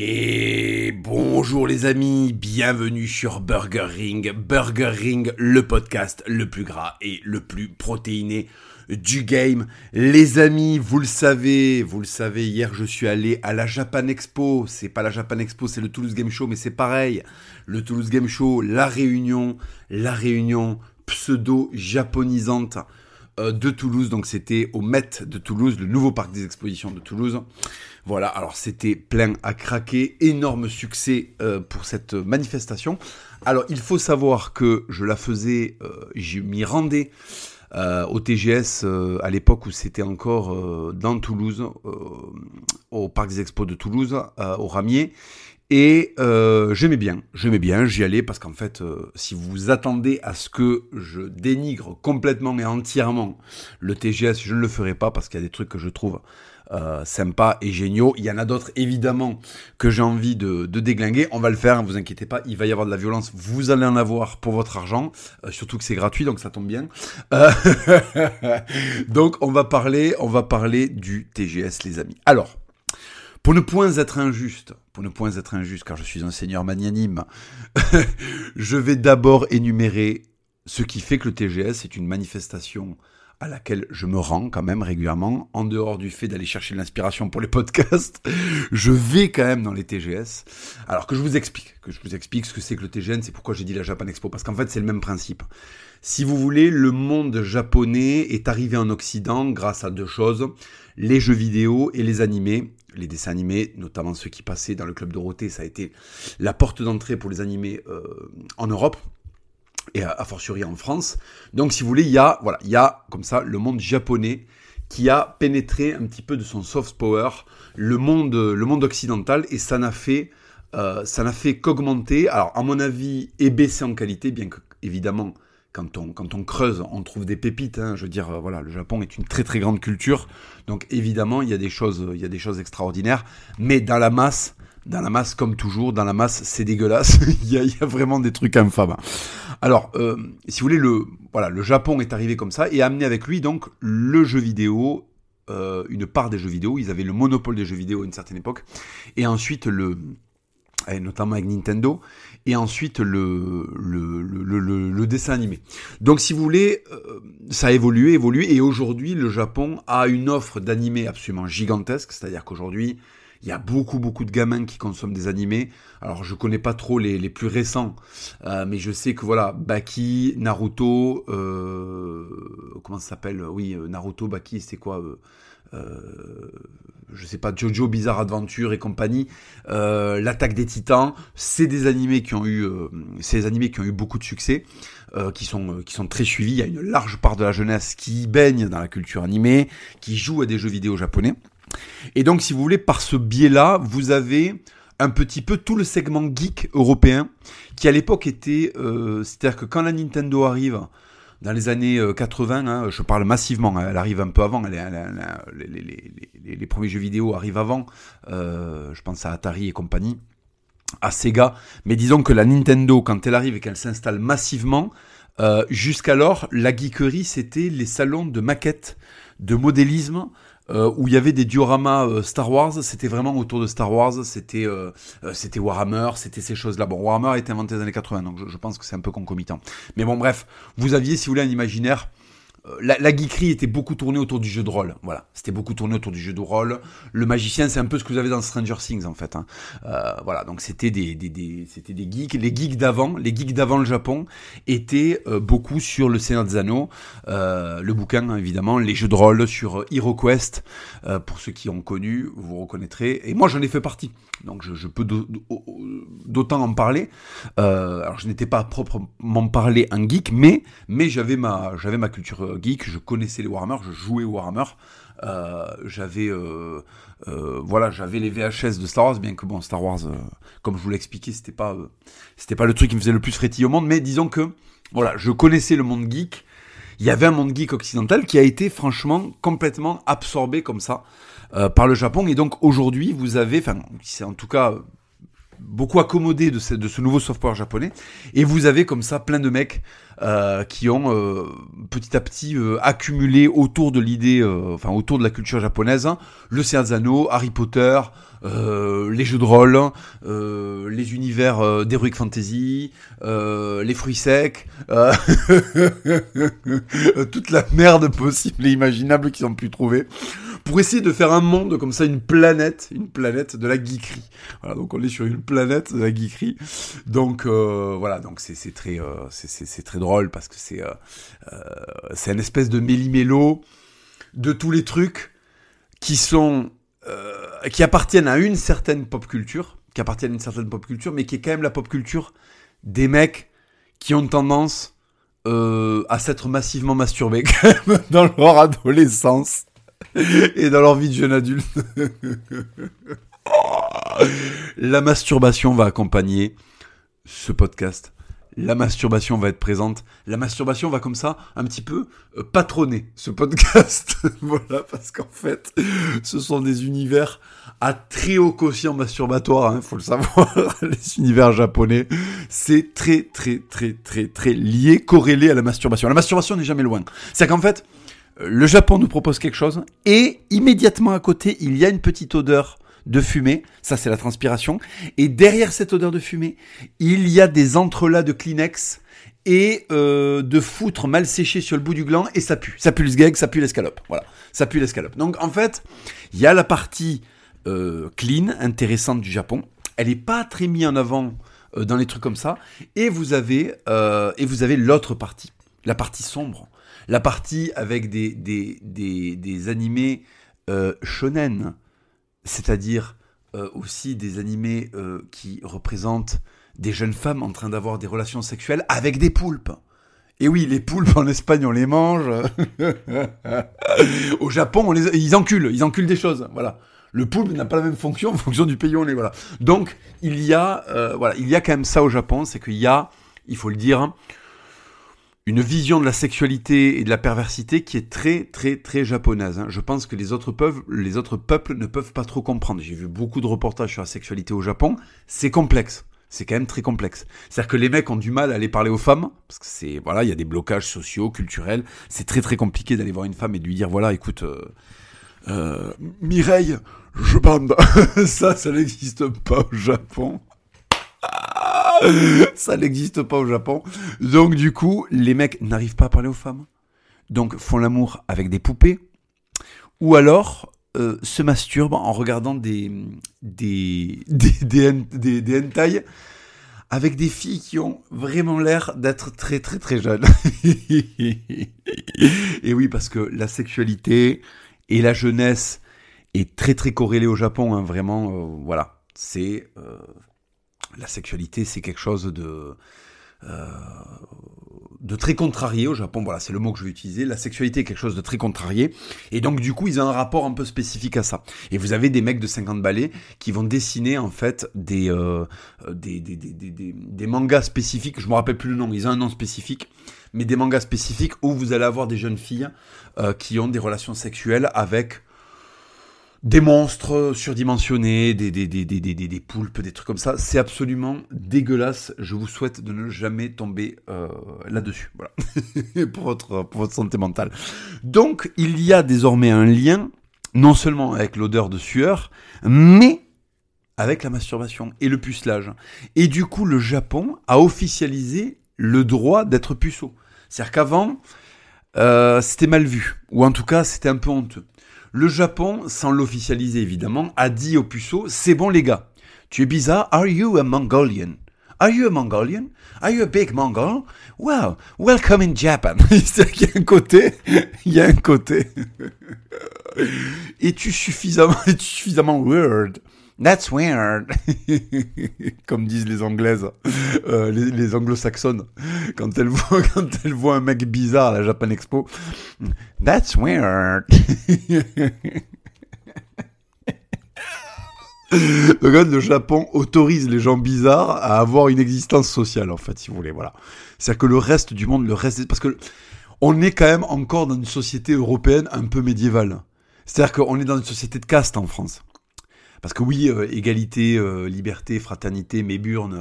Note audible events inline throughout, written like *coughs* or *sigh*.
Et bonjour les amis, bienvenue sur Burger Ring. Burger Ring, le podcast le plus gras et le plus protéiné du game. Les amis, vous le savez, vous le savez, hier je suis allé à la Japan Expo. C'est pas la Japan Expo, c'est le Toulouse Game Show, mais c'est pareil. Le Toulouse Game Show, la réunion, la réunion pseudo-japonisante de Toulouse. Donc c'était au Met de Toulouse, le nouveau parc des expositions de Toulouse. Voilà, alors c'était plein à craquer, énorme succès euh, pour cette manifestation. Alors il faut savoir que je la faisais, euh, je m'y rendais au TGS à l'époque où c'était encore dans Toulouse, au parc des expos de Toulouse, au Ramier. Et euh, j'aimais bien, j'aimais bien, j'y allais parce qu'en fait, euh, si vous attendez à ce que je dénigre complètement et entièrement le TGS, je ne le ferai pas parce qu'il y a des trucs que je trouve euh, sympas et géniaux. Il y en a d'autres évidemment que j'ai envie de, de, déglinguer. On va le faire, ne vous inquiétez pas, il va y avoir de la violence, vous allez en avoir pour votre argent, euh, surtout que c'est gratuit, donc ça tombe bien. Euh, *laughs* donc on va parler, on va parler du TGS les amis. Alors, pour ne point être injuste, pour ne point être injuste, car je suis un seigneur magnanime, *laughs* je vais d'abord énumérer ce qui fait que le TGS est une manifestation à laquelle je me rends quand même régulièrement, en dehors du fait d'aller chercher l'inspiration pour les podcasts, *laughs* je vais quand même dans les TGS. Alors que je vous explique, que je vous explique ce que c'est que le TGN, c'est pourquoi j'ai dit la Japan Expo, parce qu'en fait c'est le même principe. Si vous voulez, le monde japonais est arrivé en Occident grâce à deux choses, les jeux vidéo et les animés. Les dessins animés, notamment ceux qui passaient dans le club Dorothée, ça a été la porte d'entrée pour les animés euh, en Europe et a, fortiori en France. Donc si vous voulez, il y a voilà, il y a comme ça le monde japonais qui a pénétré un petit peu de son soft power le monde le monde occidental et ça n'a fait euh, ça n'a fait qu'augmenter. Alors à mon avis, et baisser en qualité, bien que évidemment quand on, quand on creuse, on trouve des pépites. Hein. Je veux dire, euh, voilà, le Japon est une très très grande culture, donc évidemment il y a des choses, il y a des choses extraordinaires. Mais dans la masse, dans la masse comme toujours, dans la masse c'est dégueulasse. *laughs* il, y a, il, y a, vraiment des trucs infâmes. Alors, euh, si vous voulez, le voilà, le Japon est arrivé comme ça et a amené avec lui donc le jeu vidéo. Euh, une part des jeux vidéo, ils avaient le monopole des jeux vidéo à une certaine époque, et ensuite le, notamment avec Nintendo, et ensuite le, dessin animé. Donc si vous voulez, euh, ça a évolué, évolué, et aujourd'hui le Japon a une offre d'animé absolument gigantesque, c'est-à-dire qu'aujourd'hui, il y a beaucoup beaucoup de gamins qui consomment des animés. Alors je connais pas trop les, les plus récents, euh, mais je sais que voilà Baki, Naruto, euh, comment ça s'appelle? Oui, Naruto, Baki, c'était quoi je sais pas, Jojo Bizarre Adventure et compagnie, euh, l'attaque des Titans, c'est des animés qui ont eu, euh, ces animés qui ont eu beaucoup de succès, euh, qui sont qui sont très suivis. Il y a une large part de la jeunesse qui baigne dans la culture animée, qui joue à des jeux vidéo japonais. Et donc, si vous voulez, par ce biais-là, vous avez un petit peu tout le segment geek européen qui à l'époque était, c'est-à-dire que quand la Nintendo arrive, dans les années 80, euh, hein, je parle massivement, hein, elle arrive un peu avant, les, premiers jeux vidéo arrivent avant, euh, je pense à Atari et compagnie, à Sega, mais disons que la Nintendo, quand elle arrive et qu'elle s'installe massivement, euh, jusqu'alors, la geekerie, c'était les salons de maquettes, de modélisme, euh, où il y avait des dioramas euh, Star Wars, c'était vraiment autour de Star Wars, c'était euh, c'était Warhammer, c'était ces choses-là. Bon, Warhammer a été inventé dans les années 80, donc je, je pense que c'est un peu concomitant. Mais bon, bref, vous aviez, si vous voulez, un imaginaire euh, la, la, geekerie était beaucoup tournée autour du jeu de rôle. Voilà, c'était beaucoup tourné autour du jeu de rôle. Le magicien, c'est un peu ce que vous avez dans Stranger Things en fait. Hein. Euh, voilà, donc c'était des, c'était des geeks. Les geeks d'avant, les geeks d'avant le Japon étaient euh, beaucoup sur le Seigneur des Anneaux, euh, le bouquin évidemment, les jeux de rôle sur HeroQuest. Euh, pour ceux qui ont connu, vous reconnaîtrez. Et moi, j'en ai fait partie, donc je, peux d'autant en parler. alors, je n'étais pas proprement parlé un geek, mais mais j'avais ma j'avais ma culture geek, je connaissais les Warhammer, je jouais Warhammer. Euh, j'avais euh, euh, voilà j'avais les VHS de Star Wars bien que bon Star Wars comme je vous l'ai expliqué c'était pas c'était pas le truc qui me faisait le plus frétiller au monde mais disons que voilà je connaissais le monde geek il y avait un monde geek occidental qui a été franchement complètement absorbé comme ça par le Japon et donc aujourd'hui vous avez enfin c'est en tout cas beaucoup accommodé de ce, de ce nouveau soft power japonais. Et vous avez comme ça plein de mecs euh, qui ont euh, petit à petit euh, accumulé autour de l'idée, enfin autour de la culture japonaise, hein, le Seiya Harry Potter, les jeux de rôle, les univers d'heroic fantasy, les fruits secs, *laughs* toute la merde possible et imaginable qu'ils ont pu trouver pour essayer de faire un monde comme ça, une planète, une planète de la geekerie. Voilà, donc on est sur une planète de la geekerie. Donc euh, voilà, donc c'est très euh, c'est très drôle parce que c'est euh, euh, c'est une espèce de méli-mélo de tous les trucs qui sont euh, qui appartiennent à une certaine pop culture, qui appartiennent à une certaine pop culture, mais qui est quand même la pop culture des mecs qui ont tendance euh, à s'être massivement masturbés *laughs* dans leur adolescence et dans leur vie de jeune adulte. La masturbation va accompagner ce podcast. La masturbation va être présente. La masturbation va comme ça un petit peu euh, patronner ce podcast. *laughs* voilà, parce qu'en fait, ce sont des univers à très haut quotient masturbatoire, il hein, faut le savoir. *laughs* Les univers japonais, c'est très très très très très lié, corrélé à la masturbation. La masturbation n'est jamais loin. C'est qu'en fait, le Japon nous propose quelque chose et immédiatement à côté, il y a une petite odeur de fumée, ça c'est la transpiration, et derrière cette odeur de fumée, il y a des entrelacs de Kleenex et euh, de foutre mal séché sur le bout du gland et ça pue, ça pue le sgeg, ça pue l'escalope, voilà, ça pue l'escalope. Donc en fait, il y a la partie euh, clean, intéressante du Japon, elle n'est pas très mise en avant euh, dans les trucs comme ça, et vous avez et vous avez l'autre partie, la partie sombre la partie avec des, des, des, des animés euh, shonen, c'est-à-dire euh, aussi des animés euh, qui représentent des jeunes femmes en train d'avoir des relations sexuelles avec des poulpes. Et oui, les poulpes en Espagne, on les mange. *laughs* Au Japon, ils enculent, ils enculent des choses. Voilà. Le poulpe n'a pas la même fonction *laughs* en fonction du pays où on est. Voilà. Donc, il y a, voilà, il y a quand même ça au Japon, c'est qu'il y a, il faut le dire, une vision de la sexualité et de la perversité qui est très très très japonaise. Hein. Je pense que les autres, peuples, les autres peuples ne peuvent pas trop comprendre. J'ai vu beaucoup de reportages sur la sexualité au Japon. C'est complexe. C'est quand même très complexe. C'est-à-dire que les mecs ont du mal à aller parler aux femmes parce que c'est voilà, il y a des blocages sociaux, culturels. C'est très très compliqué d'aller voir une femme et de lui dire voilà, écoute, euh, euh, Mireille, je bande. *laughs* ça, ça n'existe pas au Japon. *laughs* ça n'existe pas au Japon. Donc du coup, les mecs n'arrivent pas à parler aux femmes. Donc font l'amour avec des poupées. Ou alors euh, se masturbent en regardant des des des, hentai avec des filles qui ont vraiment l'air d'être très très très jeunes. *laughs* et oui, parce que la sexualité et la jeunesse est très très corrélée au Japon. Hein, vraiment, euh, voilà, c'est euh, la sexualité, c'est quelque chose de euh, de très contrarié au Japon. Voilà, c'est le mot que je vais utiliser. La sexualité est quelque chose de très contrarié. Et donc, du coup, ils ont un rapport un peu spécifique à ça. Et vous avez des mecs de 50 balais qui vont dessiner, en fait, des, euh, des, des, des, des, des, mangas spécifiques. Je me rappelle plus le nom. Ils ont un nom spécifique. Mais des mangas spécifiques où vous allez avoir des jeunes filles euh, qui ont des relations sexuelles avec des monstres surdimensionnés, des, des, des, poulpes, des trucs comme ça. C'est absolument dégueulasse. Je vous souhaite de ne jamais tomber euh, là-dessus. Voilà. *laughs* pour, votre, pour santé mentale. Donc, il y a désormais un lien, non seulement avec l'odeur de sueur, mais avec la masturbation et le pucelage. Et du coup, le Japon a officialisé le droit d'être puceau. C'est-à-dire qu'avant, euh, c'était mal vu. Ou en tout cas, c'était un peu honteux. Le Japon, sans l'officialiser évidemment, a dit aux puceaux C'est bon, les gars, tu es bizarre, are you a Mongolian? Are you a Mongolian? Are you a big Mongol? Well, welcome in Japan. *laughs* Il y a un côté, il y a un côté. *laughs* Es-tu suffisamment, es-tu suffisamment weird? That's weird. *laughs* Comme disent les Anglaises, euh, les, anglo-saxonnes, *laughs* quand elles voient, un mec bizarre à la Japan Expo. That's weird. Donc, *laughs* le Japon autorise les gens bizarres à avoir une existence sociale, en fait, si vous voulez. Voilà. C'est-à-dire que le reste du monde, le reste, parce que on est quand même encore dans une société européenne un peu médiévale. C'est-à-dire qu'on est dans une société de caste en France. Parce que oui, euh, égalité, euh, liberté, fraternité, Méburne,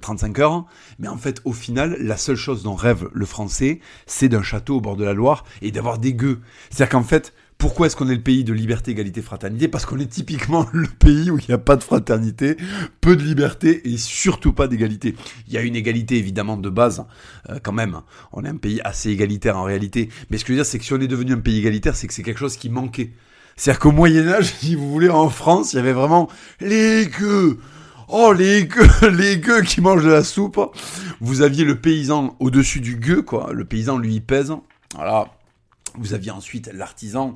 35 heures. Mais en fait, au final, la seule chose dont rêve le français, c'est d'un château au bord de la Loire et d'avoir des gueux. C'est-à-dire qu'en fait, pourquoi est-ce qu'on est le pays de liberté, égalité, fraternité? Parce qu'on est typiquement le pays où il n'y a pas de fraternité, peu de liberté et surtout pas d'égalité. Il y a une égalité évidemment de base, euh, quand même. On est un pays assez égalitaire en réalité. Mais ce que je veux dire, c'est que si on est devenu un pays égalitaire, c'est que c'est quelque chose qui manquait. C'est-à-dire qu'au Moyen Âge, *laughs* si vous voulez, en France, il y avait vraiment les gueux. Oh, les gueux, *laughs* les gueux qui mangent de la soupe. Vous aviez le paysan au-dessus du gueux, quoi. Le paysan, lui, pèse. Voilà. Vous aviez ensuite l'artisan,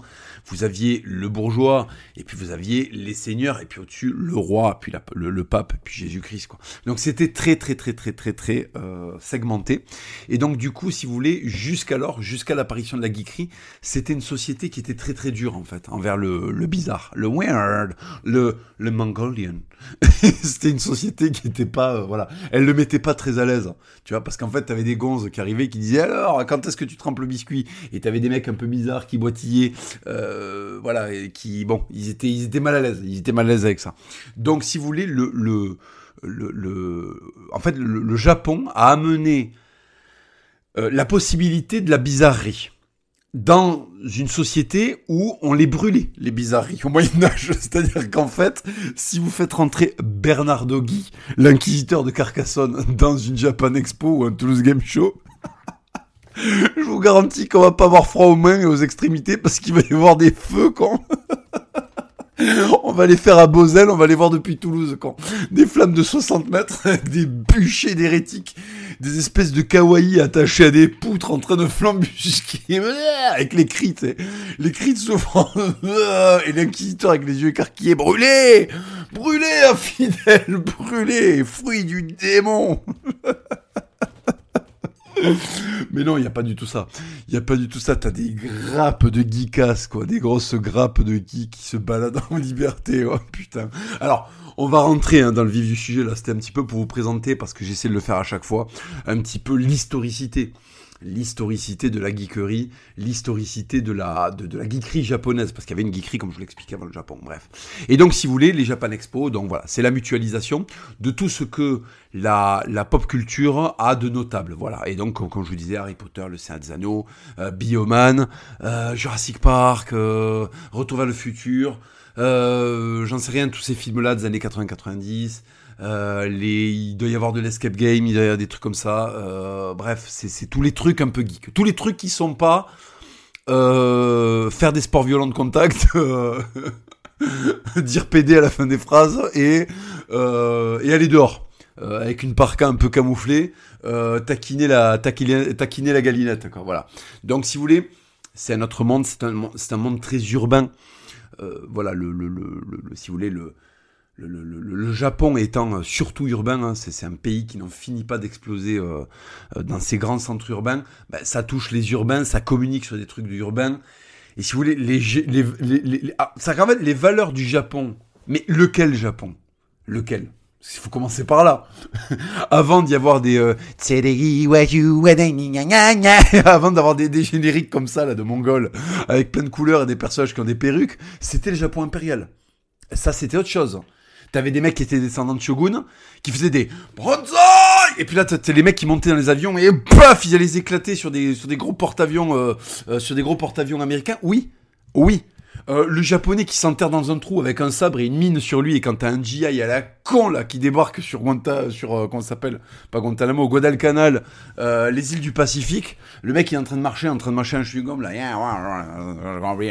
vous aviez le bourgeois, et puis vous aviez les seigneurs, et puis au-dessus le roi, puis le, pape, puis Jésus-Christ. Quoi. Donc c'était très très très très très très euh, segmenté. Et donc du coup, si vous voulez, jusqu'alors, jusqu'à l'apparition de la geekerie, c'était une société qui était très très dure en fait, envers le, le bizarre, le weird, le, le mongolian. *laughs* c'était une société qui n'était pas, euh, voilà, elle le mettait pas très à l'aise, tu vois, parce qu'en fait, t'avais des gonzes qui arrivaient, qui disaient alors, quand est-ce que tu trempes le biscuit? Et t'avais des mecs un peu bizarres qui boitillaient, euh, voilà, et qui, bon, ils étaient, ils étaient mal à l'aise, ils étaient mal à l'aise avec ça. Donc, si vous voulez, le, le, le, en fait, le, Japon a amené euh, la possibilité de la bizarrerie dans une société où on les brûlait, les bizarreries, au Moyen-Âge. *laughs* C'est-à-dire qu'en fait, si vous faites rentrer Bernardo Guy, l'inquisiteur de Carcassonne, dans une Japan Expo ou un Toulouse Game Show, *laughs* je vous garantis qu'on va pas avoir froid aux mains et aux extrémités parce qu'il va y avoir des feux, quand. *laughs* on va les faire à Bosel, on va les voir depuis Toulouse, quand. Des flammes de 60 mètres, des bûchers d'hérétiques des espèces de kawaii attachés à des poutres en train de flambusquer *laughs* avec les cris, les cris de souffrance *laughs* et l'inquisiteur avec les yeux écarquillés, brûlez, brûlez, infidèle, brûlez, fruit du démon. *laughs* *laughs* Mais non, il n'y a pas du tout ça. Il n'y a pas du tout ça. T'as des grappes de geekas, quoi. Des grosses grappes de geeks qui se baladent en *laughs* liberté. Oh, putain. Alors, on va rentrer hein, dans le vif du sujet. Là, c'était un petit peu pour vous présenter, parce que j'essaie de le faire à chaque fois, un petit peu l'historicité l'historicité de la geekerie, l'historicité de la, de, la geekerie japonaise, parce qu'il y avait une geekerie, comme je vous l'expliquais avant le Japon, bref. Et donc, si vous voulez, les Japan Expo, donc voilà, c'est la mutualisation de tout ce que la, pop culture a de notable, voilà. Et donc, comme, je vous disais, Harry Potter, Le Seigneur des Anneaux, euh, Bioman, euh, Jurassic Park, euh, Retour vers le futur, j'en sais rien, tous ces films-là des années 80-90. Euh, il doit y avoir de l'escape game, il doit y avoir des trucs comme ça. Euh, bref, c'est tous les trucs un peu geek. Tous les trucs qui sont pas euh, faire des sports violents de contact, *laughs* dire PD à la fin des phrases et, aller dehors. avec une parka un peu camouflée, taquiner la galinette voilà. Donc si vous voulez, c'est un autre monde, c'est un monde très urbain voilà, si vous voulez, le, le, Japon étant euh, surtout urbain, hein, c'est un pays qui n'en finit pas d'exploser euh, dans ses grands centres urbains, ben, ça touche les urbains, ça communique sur des trucs urbain. Et si vous voulez, les, les, les, ah, ça les valeurs du Japon. Mais lequel Japon? Lequel? Il faut commencer par là. *laughs* Avant d'y avoir des euh, *laughs* avant d'avoir des, des, génériques comme ça là de Mongols avec plein de couleurs et des personnages qui ont des perruques, c'était le Japon impérial. Ça c'était autre chose. T'avais des mecs qui étaient descendants de shogun qui faisaient des Bronzai et puis là t'as les mecs qui montaient dans les avions et paf ils allaient les éclater sur des sur des gros porte-avions euh, euh, sur des gros porte-avions américains. Oui, oui. Euh, le japonais qui s'enterre dans un trou avec un sabre et une mine sur lui, et quand t'as un GI à la con là qui débarque sur Guanta, sur euh, s'appelle, pas Guantanamo, Guadalcanal, euh, les îles du Pacifique, le mec il est en train de marcher, en train de marcher un chewing-gum là,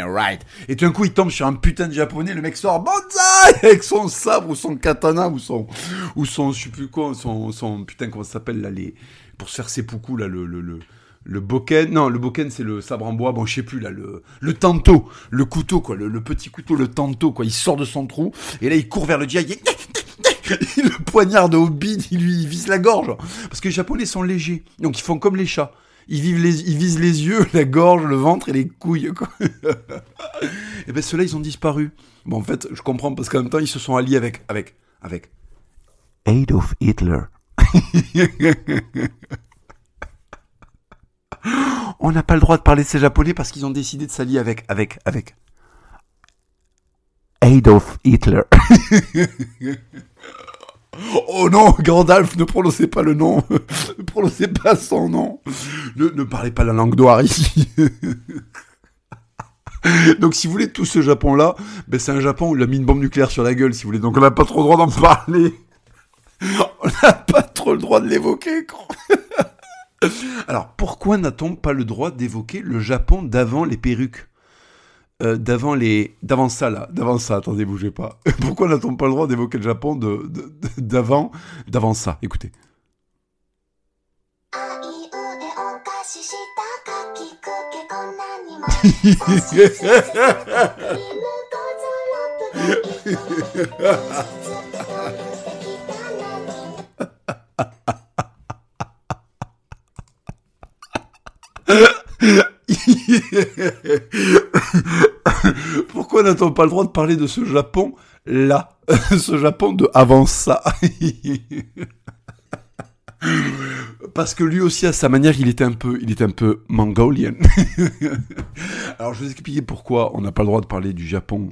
right, et tout d'un coup il tombe sur un putain de japonais, le mec sort Banzai *laughs* avec son sabre ou son katana ou son ou son je sais plus quoi, son son putain comment ça s'appelle là les pour se faire ses poucous là le le, le le boken, non, le boken c'est le sabre en bois, bon je sais plus là, le, le tanto, le couteau quoi, le, petit couteau, le tanto quoi, il sort de son trou, et là il court vers le dia, il *laughs* le poignarde au bide, il lui vise la gorge, parce que les japonais sont légers, donc ils font comme les chats, ils, vivent les, ils visent les yeux, la gorge, le ventre et les couilles quoi. *laughs* et ben ceux-là ils ont disparu. Bon en fait je comprends parce qu'en même temps ils se sont alliés avec, avec, avec Adolf Hitler. *laughs* on n'a pas le droit de parler de ces japonais parce qu'ils ont décidé de s'allier avec, avec, Adolf Hitler. *laughs* Oh non, Gandalf, ne prononcez pas le nom. ne prononcez pas son nom. Ne, parlez pas la langue noire ici. *laughs* Donc si vous voulez tout ce Japon-là, ben, c'est un Japon où il a mis une bombe nucléaire sur la gueule, si vous voulez. Donc on n'a pas trop le droit d'en *laughs* parler. on n'a pas trop le droit de l'évoquer. *laughs* Alors pourquoi n'a-t-on pas le droit d'évoquer le Japon d'avant les perruques? Euh, d'avant les d'avant ça là d'avant ça attendez bougez pas. *laughs* Pourquoi n'a-t-on pas le droit d'évoquer le Japon de d'avant d'avant ça? Écoutez *laughs* *laughs* Pourquoi n'a-t-on pas le droit de parler de ce Japon là *laughs* Ce Japon de avant ça *laughs* Parce que lui aussi, à sa manière, il était un peu, il un peu mongolien. Alors, je vais vous expliquer pourquoi on n'a pas le droit de parler du Japon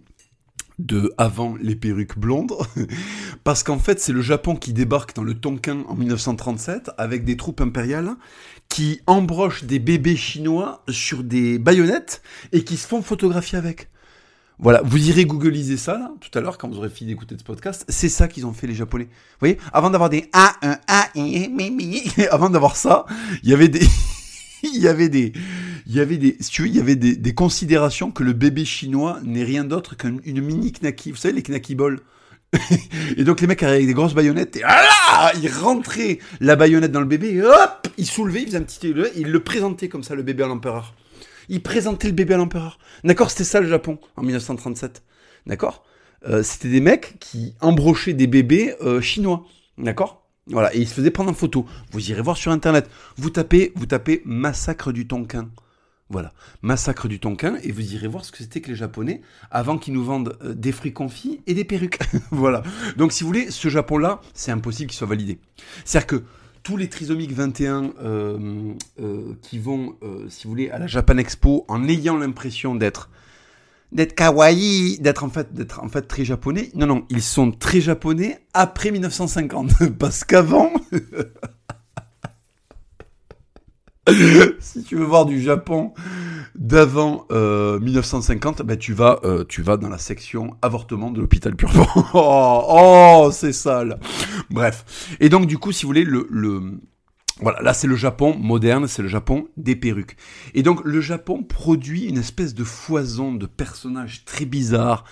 de avant les perruques blondes, *laughs* parce qu'en fait c'est le Japon qui débarque dans le Tonkin en 1937 avec des troupes impériales qui embrochent des bébés chinois sur des baïonnettes et qui se font photographier avec. Voilà, vous irez googliser ça là, tout à l'heure quand vous aurez fini d'écouter ce podcast. C'est ça qu'ils ont fait les Japonais. Vous voyez, avant d'avoir des a un a *laughs* avant d'avoir ça, il y avait des *laughs* il y avait des considérations que le bébé chinois n'est rien d'autre qu'une mini knacky. Vous savez les knacky balls *laughs* et donc les mecs avec des grosses baïonnettes, et ah ils rentraient la baïonnette dans le bébé, et hop, ils soulevaient, ils faisaient un petit, ils le présentaient comme ça le bébé à l'empereur. Ils présentaient le bébé à l'empereur. D'accord C'était ça le Japon en 1937. D'accord? Euh, C'était des mecs qui embrochaient des bébés euh, chinois. D'accord? Voilà, et ils se faisaient prendre en photo. Vous irez voir sur internet. Vous tapez, vous tapez massacre du Tonkin. Voilà, massacre du Tonkin, et vous irez voir ce que c'était que les Japonais avant qu'ils nous vendent euh, des fruits confits et des perruques. *laughs* voilà. Donc si vous voulez, ce Japon-là, c'est impossible qu'il soit validé. C'est-à-dire que tous les trisomiques 21 euh, euh, qui vont, si vous voulez, à la Japan Expo en ayant l'impression d'être d'être kawaii, d'être en fait très japonais. Non non, ils sont très japonais après 1950 *laughs* parce qu'avant *laughs* si tu veux voir du Japon d'avant 1950, euh, ben tu vas, euh, tu vas dans la section avortement de l'hôpital Purban. *laughs* oh, oh c'est sale. Bref. Et donc du coup, si vous voulez, le, le voilà, là c'est le Japon moderne, c'est le Japon des perruques. Et donc le Japon produit une espèce de foison de personnages très bizarres,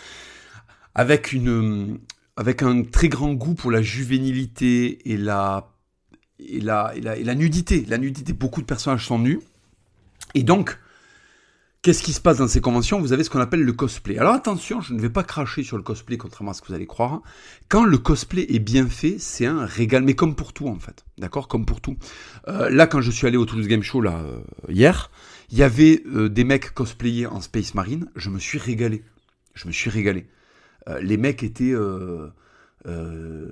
avec une, avec un très grand goût pour la juvénilité et la et la, et la, nudité. La nudité, beaucoup de personnages sont nus. Et donc, qu'est-ce qui se passe dans ces conventions? Vous avez ce qu'on appelle le cosplay. Alors attention, je ne vais pas cracher sur le cosplay, contrairement à ce que vous allez croire. Quand le cosplay est bien fait, c'est un régal, mais comme pour tout en fait. D'accord? Comme pour tout. Euh, là, quand je suis allé au Toulouse Game Show là, euh, hier, il y avait euh, des mecs cosplayés en Space Marine. Je me suis régalé. Je me suis régalé. les mecs étaient euh,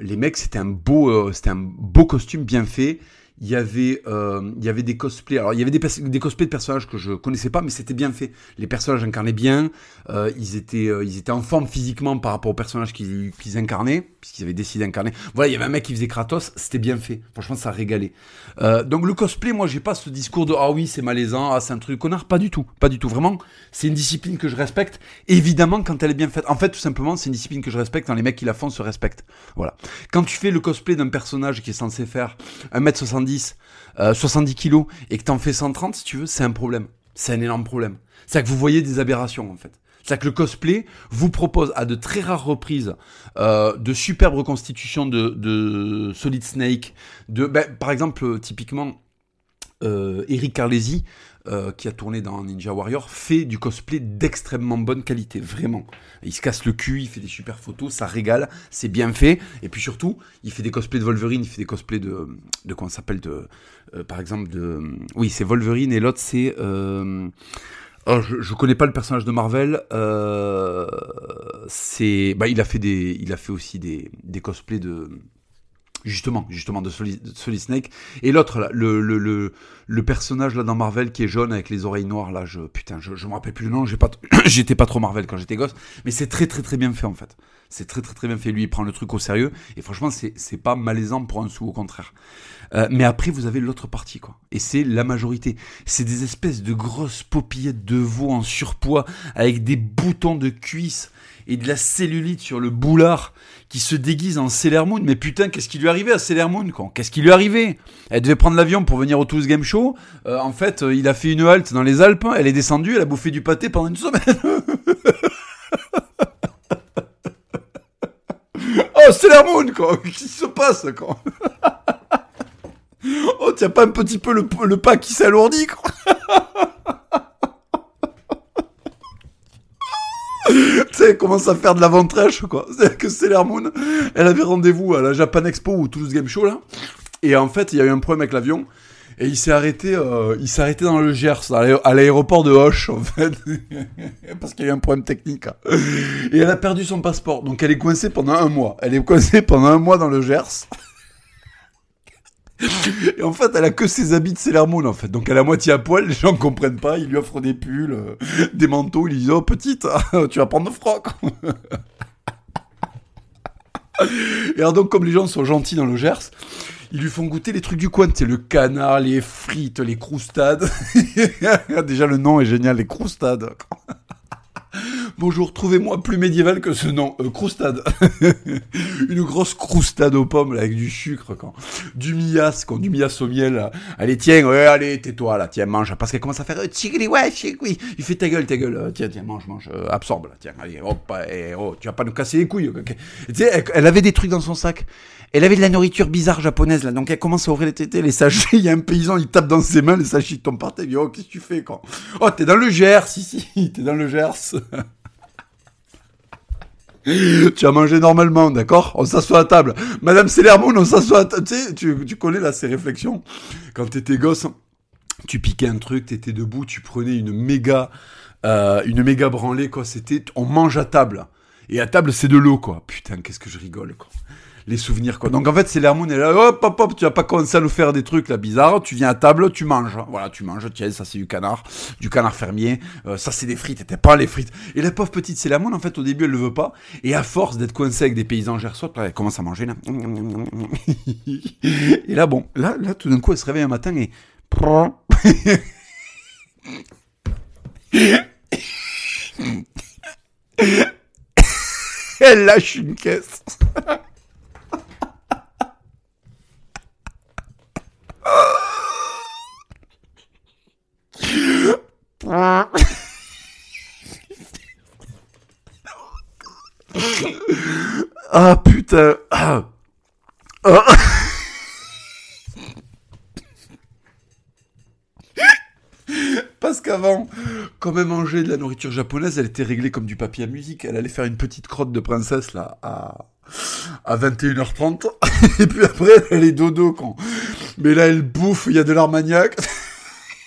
les mecs, c'était un beau, euh, c'était un beau costume bien fait il y avait, euh, il y avait des cosplays. Alors, il y avait des, des, cosplays de personnages que je connaissais pas, mais c'était bien fait. Les personnages incarnaient bien. Euh, ils étaient, euh, ils étaient en forme physiquement par rapport aux personnages qu'ils incarnaient, puisqu'ils avaient décidé d'incarner. Voilà, il y avait un mec qui faisait Kratos, c'était bien fait. Franchement, ça régalait. Donc le cosplay, moi, j'ai pas ce discours de ah oui, c'est malaisant, ah c'est un truc connard, pas du tout, pas du tout. Vraiment, c'est une discipline que je respecte. Évidemment, quand elle est bien faite. En fait, tout simplement, c'est une discipline que je respecte. Quand les mecs qui la font se respectent. Voilà. Quand tu fais le cosplay d'un personnage qui est censé faire 1m70 70 kilos et que t'en fais 130 si tu veux, c'est un problème. C'est un énorme problème. C'est que vous voyez des aberrations en fait. C'est que le cosplay vous propose à de très rares reprises euh, de superbes reconstitutions de, Solid Snake, de, ben, par exemple typiquement euh, Eric Carlesi euh, qui a tourné dans Ninja Warrior, fait du cosplay d'extrêmement bonne qualité, vraiment. Il se casse le cul, il fait des super photos, ça régale, c'est bien fait. Et puis surtout, il fait des cosplays de Wolverine, il fait des cosplays de, de comment ça s'appelle, de, euh, par exemple de, oui, c'est Wolverine et l'autre c'est, euh, oh, je, je connais pas le personnage de Marvel. c'est, bah, il a fait des, il a fait aussi des, des cosplays de Justement, justement de Solid, Snake. Et l'autre là, le, le, le, le, personnage là dans Marvel qui est jaune avec les oreilles noires là, je putain, je, je me rappelle plus le nom. J'ai pas, *coughs* j'étais pas trop Marvel quand j'étais gosse, mais c'est très très très bien fait en fait. C'est très très très bien fait. Lui, il prend le truc au sérieux et franchement, c'est c'est pas malaisant pour un sou, au contraire. Euh, mais après, vous avez l'autre partie quoi, et c'est la majorité. C'est des espèces de grosses popillettes de veau en surpoids avec des boutons de cuisse et de la cellulite sur le boulard qui se déguise en Sailor. Mais putain, qu'est-ce qui lui arrivait à Sailor Moon Qu'est-ce qui lui arrivait Elle devait prendre l'avion pour venir au Toulouse Game Show. Euh, en fait, euh, il a fait une halte dans les Alpes. Elle est descendue, elle a bouffé du pâté pendant une semaine. *laughs* oh, Sailor quoi Qu'est-ce qui se passe, quoi? *laughs* Oh, tiens pas un petit peu le, le pas qui s'alourdit, quoi? Tu sais, elle commence à faire de la ventrèche, quoi. *laughs* C'est que Sailor Moon, elle avait rendez-vous à la Japan Expo ou Toulouse Game Show, là. Et en fait, il y a eu un problème avec l'avion. Et il s'est arrêté, euh, il s'est arrêté dans le Gers, à l'aéroport de Hoche, en fait. *laughs* Parce qu'il y a eu un problème technique. Hein. Et elle a perdu son passeport. Donc elle est coincée pendant un mois. Elle est coincée pendant un mois dans le Gers. *laughs* Et en fait, elle a que ses habits de Sailor en fait. Donc, elle a moitié à poil, les gens comprennent pas, ils lui offrent des pulls, euh, des manteaux, ils lui disent, oh, petite, *laughs* tu vas prendre froid, quoi. *laughs* Et alors, donc, comme les gens sont gentils dans le Gers, ils lui font goûter les trucs du coin, c'est le canard, les frites, les croustades. Déjà, le nom est génial, les croustades. Bonjour, trouvez-moi plus médiéval que ce nom. Euh, croustade. *laughs* Une grosse croustade aux pommes, là, avec du sucre, quand. Du mias, quand du mias au miel, Allez, tiens, ouais, allez, tais-toi, là, tiens, mange. Parce qu'elle commence à faire, euh, ouais, oui. Il fait ta gueule, ta gueule. Euh, tiens, tiens, mange, mange, euh, absorbe, là, tiens, allez, hop, eh, oh, tu vas pas nous casser les couilles. Elle, avait des trucs dans son sac. Elle avait de la nourriture bizarre japonaise, là. Donc, elle commence à ouvrir les tétés, les sachets. Il y a un paysan, il tape dans ses mains, les sachets tombent par terre. Il dit, oh, qu'est-ce que tu fais, quand? Oh, t'es dans le Gers, si, t'es dans le Gers. *laughs* *laughs* tu as mangé normalement, d'accord? On s'assoit à table. Madame Célermoun, on s'assoit à table. Tu sais, tu, connais là ces réflexions. Quand t'étais gosse, tu piquais un truc, t'étais debout, tu prenais une méga, euh, une méga branlée, quoi. C'était, on mange à table. Et à table, c'est de l'eau, quoi. Putain, qu'est-ce que je rigole, quoi les souvenirs quoi. Donc en fait c'est l'hermone est là, hop hop tu vas pas commencer à nous faire des trucs là bizarres, tu viens à table, tu manges, voilà tu manges, tiens ça c'est du canard, du canard fermier, euh, ça c'est des frites, t'es pas les frites. Et la pauvre petite Célamone en fait au début elle le veut pas, et à force d'être coincée avec des paysans gersois, elle commence à manger là. *laughs* et là bon, là là tout d'un coup elle se réveille un matin et *laughs* elle lâche une caisse. *laughs* Ah putain. Ah. Parce qu'avant, quand elle mangeait de la nourriture japonaise, elle était réglée comme du papier à musique. Elle allait faire une petite crotte de princesse là à, à 21h30. *laughs* Et puis après, elle est dodo quand. Mais là, elle bouffe, il y a de l'armagnac. *laughs*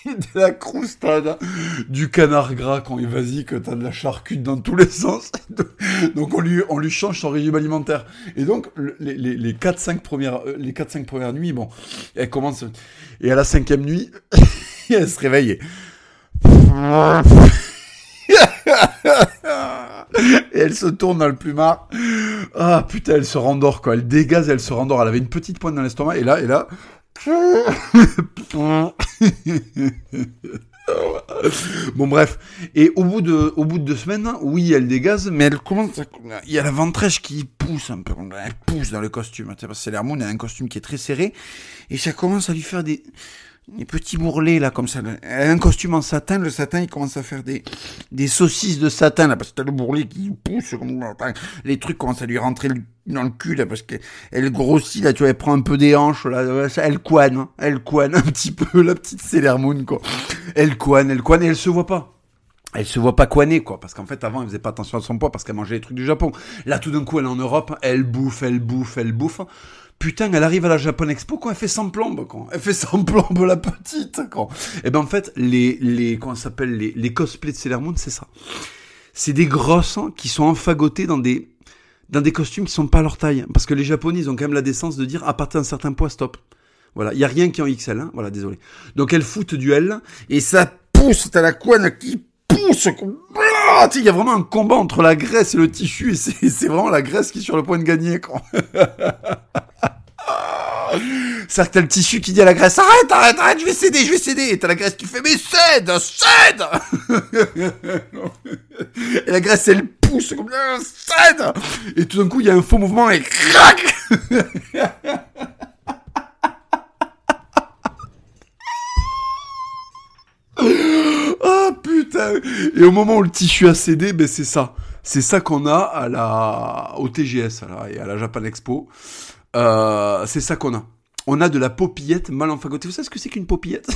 *laughs* de la croustade, du canard gras quand il vas-y que t'as de la charcute dans tous les *laughs* sens. donc on lui, on lui change son régime alimentaire. Et donc les, les, les 4-5 premières, euh, les 4-5 premières nuits, bon, elle commence, et à la cinquième nuit, *laughs* elle se réveille. et elle se tourne dans le plumard. Ah putain, elle se rendort quoi. Elle dégaze, elle se rendort. Elle avait une petite pointe dans l'estomac et là, et là, bon bref, et au bout de deux semaines, oui, elle dégaze, mais elle commence, il y a la ventrèche qui pousse un peu, elle pousse dans le costume, parce que c'est l'harmonie, a un costume qui est très serré, et ça commence à lui faire des des petits bourrelets là comme ça. Elle a un costume en satin, le satin il commence à faire des, des saucisses de satin là parce que t'as le bourrelet qui pousse, les trucs commencent à lui rentrer dans le cul là parce qu'elle grossit là, tu vois, elle prend un peu des hanches là, elle couane, hein. elle couane un petit peu *laughs* la petite Sailor quoi. Elle couane, elle couane et elle se voit pas elle se voit pas couaner quoi parce qu'en fait avant elle faisait pas attention à son poids parce qu'elle mangeait les trucs du Japon là tout d'un coup elle est en Europe elle bouffe elle bouffe elle bouffe Putain, elle arrive à la Japan Expo, quoi, elle fait sans plombe, quoi. Elle fait sans plombe, la petite, quoi. Et eh ben, en fait, les, les, comment s'appelle, les, les cosplays de Sailor Moon, c'est ça. C'est des grosses qui sont enfagotées dans des, dans des costumes qui sont pas leur taille. Parce que les Japonais, ils ont quand même la décence de dire à partir d'un certain poids, stop. Voilà, il y a rien qui est en XL, hein. voilà, désolé. Donc elles foutent du L et ça pousse, t'as la couenne qui pousse. Il y a vraiment un combat entre la graisse et le tissu et c'est vraiment la graisse qui est sur le point de gagner. Quoi. *laughs* Que t'as le tissu qui dit à la graisse Arrête, arrête, arrête, je vais céder, je vais céder. Et t'as la graisse qui fait Mais cède, cède *laughs* Et la graisse elle pousse comme cède Et tout d'un coup il y a un faux mouvement et crac *laughs* Ah putain Et au moment où le tissu a cédé, ben c'est ça. C'est ça qu'on a à la, au TGS et à la Japan Expo. Euh, c'est ça qu'on a. On a de la popillette mal enfagotée. Vous savez ce que c'est qu'une popillette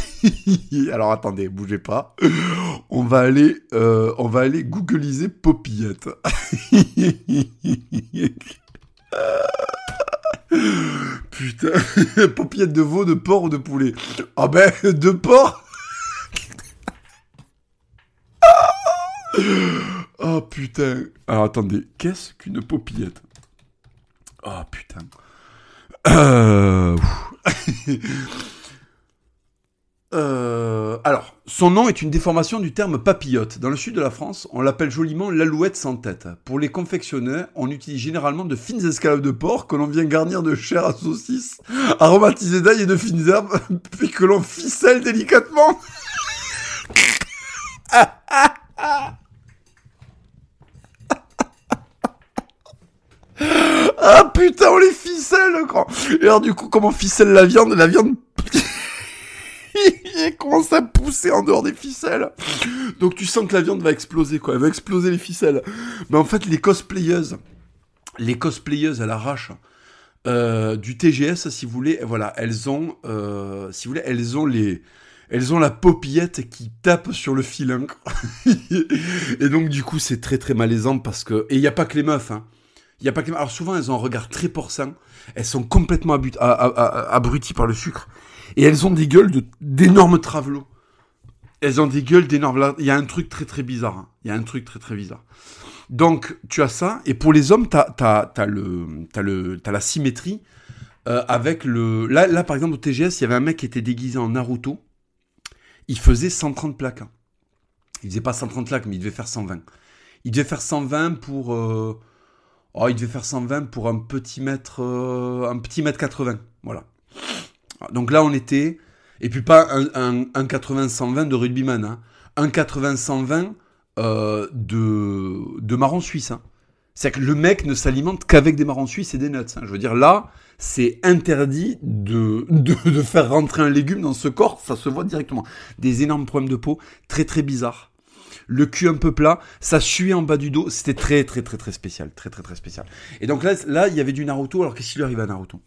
*laughs* Alors attendez, bougez pas. On va aller, euh, on googliser popillette. *laughs* Putain, *laughs* popillette de veau, de porc ou de poulet? Ah ben, de porc Oh putain. Alors attendez, qu'est-ce qu'une popillette Oh putain. Euh... *laughs* euh... Alors, son nom est une déformation du terme papillote. Dans le sud de la France, on l'appelle joliment l'alouette sans tête. Pour les confectionner, on utilise généralement de fines escalope de porc que l'on vient garnir de chair à saucisse, aromatisée d'ail et de fines herbes, *laughs* puis que l'on ficelle délicatement. *laughs* putain, on les ficelle, grand. Et alors du coup, comment ficelle la viande? La viande il *laughs* commence à pousser en dehors des ficelles. Donc tu sens que la viande va exploser, quoi. Elle va exploser les ficelles. Mais en fait, les cosplayeuses, les cosplayeuses à l'arrache euh, du TGS, si vous voulez, voilà, elles ont, euh, si vous voulez, elles ont les, elles ont la popillette qui tape sur le filin. *laughs* et donc du coup, c'est très très malaisant parce que et il y a pas que les meufs, hein. Il a pas que Alors souvent, elles ont un regard très porcin. Elles sont complètement abruties par le sucre. Et elles ont des gueules d'énormes travelots. Elles ont des gueules d'énormes... Il y a un truc très très bizarre. Hein. Il y a un truc très très bizarre. Donc, tu as ça. Et pour les hommes, tu as, le, le, la symétrie euh, avec le... Là, là, par exemple, au TGS, il y avait un mec qui était déguisé en Naruto. Il faisait 130 plaques. Hein. Il faisait pas 130 plaques, mais il devait faire 120. Il devait faire 120 pour... Euh, Oh, il devait faire 120 pour un petit mètre, euh, un petit mètre 80. Voilà. Donc là, on était, et puis pas un, 80-120 de rugbyman, hein. un 80-120 euh, de, de marron suisse. Hein. C'est-à-dire que le mec ne s'alimente qu'avec des marrons suisses et des nuts. Hein. Je veux dire, là, c'est interdit de, de, de, faire rentrer un légume dans ce corps, ça se voit directement. Des énormes problèmes de peau, très très bizarres le cul un peu plat, ça suait en bas du dos, c'était très très très très spécial, très très très spécial. Et donc là, là il y avait du Naruto, alors qu'est-ce qui arrive à Naruto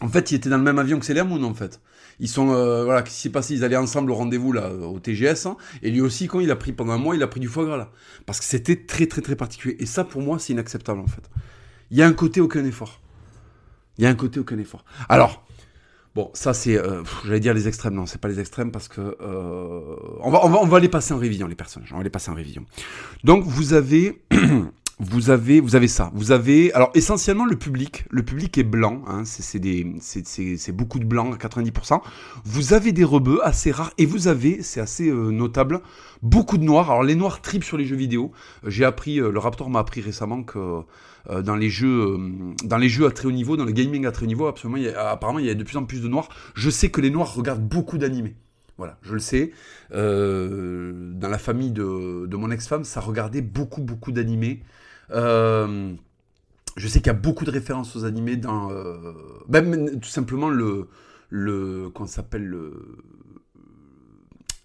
En fait, il était dans le même avion que Sailor Moon en fait. Ils sont, euh, voilà, qu'est-ce qui s'est passé? Ils allaient ensemble au rendez-vous là, au TGS, hein. et lui aussi, quand il a pris pendant un mois, il a pris du foie gras là, parce que c'était très très très particulier. Et ça, pour moi, c'est inacceptable en fait. Il y a un côté aucun effort. Il y a un côté aucun effort. Alors, Bon, ça c'est, euh, j'allais dire les extrêmes, non, c'est pas les extrêmes parce que euh, on va, on va, on va les passer en révision les personnages, on va les passer en révision. Donc vous avez, *clears throat* vous avez, vous avez ça, vous avez, alors essentiellement le public, le public est blanc, hein, c'est des, c'est beaucoup de blanc à 90%. Vous avez des rebeux assez rares et vous avez, c'est assez euh, notable, beaucoup de noirs. Alors les noirs tripent sur les jeux vidéo. J'ai appris, le Raptor m'a appris récemment que euh, dans les jeux, euh, dans les jeux à très haut niveau, dans le gaming à très haut niveau, absolument, y a, apparemment, il y a de plus en plus de noirs. Je sais que les noirs regardent beaucoup d'animés. Voilà, je le sais. Euh, dans la famille de, de mon ex-femme, ça regardait beaucoup, beaucoup d'animés. je sais qu'il y a beaucoup de références aux animés dans. même tout simplement le. le comment s'appelle le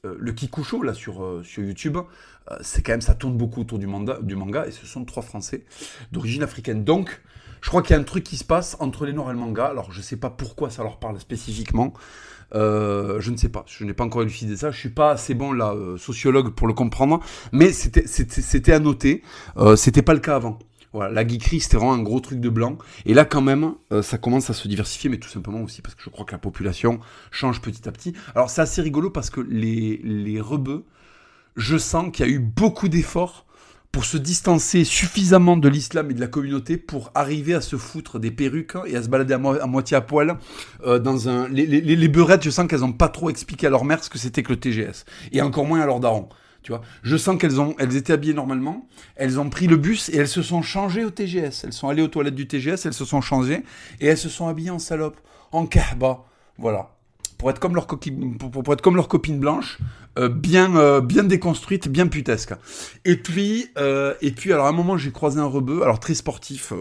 euh, le Kikusho là sur, euh, YouTube, euh, c'est quand même ça tourne beaucoup autour du manga, du manga et ce sont trois Français d'origine africaine. Donc je crois qu'il y a un truc qui se passe entre les Noirs et le manga. Alors je sais pas pourquoi ça leur parle spécifiquement. je ne sais pas, je n'ai pas encore élucidé ça. Je suis pas assez bon là sociologue pour le comprendre, mais c'était à noter. c'était pas le cas avant. La geekerie, c'était vraiment un gros truc de blanc. Et là, quand même, euh, ça commence à se diversifier, mais tout simplement aussi parce que je crois que la population change petit à petit. Alors, c'est assez rigolo parce que les, les rebeux, je sens qu'il y a eu beaucoup d'efforts pour se distancer suffisamment de l'islam et de la communauté pour arriver à se foutre des perruques et à se balader à, moitié à poil euh, dans un. Les, les, les, beurettes, je sens qu'elles n'ont pas trop expliqué à leur mère ce que c'était que le TGS. Et encore moins à leur daron. Je sens qu'elles ont, elles étaient habillées normalement, elles ont pris le bus et elles se sont changées au TGS. Elles sont allées aux toilettes du TGS, elles se sont changées et elles se sont habillées en salope, en kahba. Voilà pour être comme leur pour, copine blanche, euh, bien euh, bien déconstruite, bien putesque. Et puis euh, et puis alors à un moment j'ai croisé un rebeu, alors très sportif,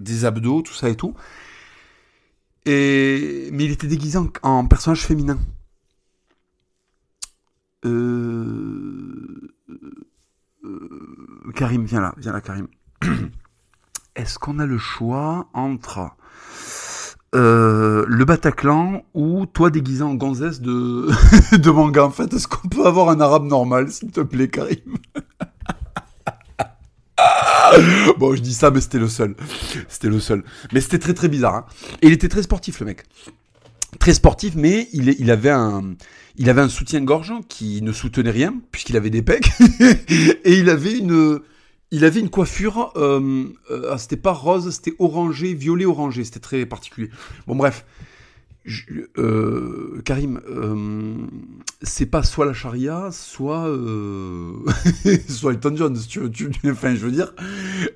des abdos, tout ça et tout. Et mais il était déguisé en, personnage féminin. Karim, viens là, viens là, Karim. *clears throat* Est-ce qu'on a le choix entre euh, le Bataclan ou toi déguisé en gonzesse de, *laughs* de manga. En fait, est-ce qu'on peut avoir un arabe normal, s'il te plaît, Karim? *laughs* Bon, je dis ça, mais c'était le seul. C'était le seul. Mais c'était très très bizarre. Hein. Il était très sportif, le mec. Très sportif, mais il avait un, il avait un soutien-gorge qui ne soutenait rien, puisqu'il avait des pecs. *laughs* et il avait une, coiffure, euh, euh c'était pas rose, c'était orangé, violet orangé, c'était très particulier. Bon bref, euh, Karim, euh, c'est pas soit la charia, soit *laughs* soit Elton John. Tu, tu, enfin, je veux dire,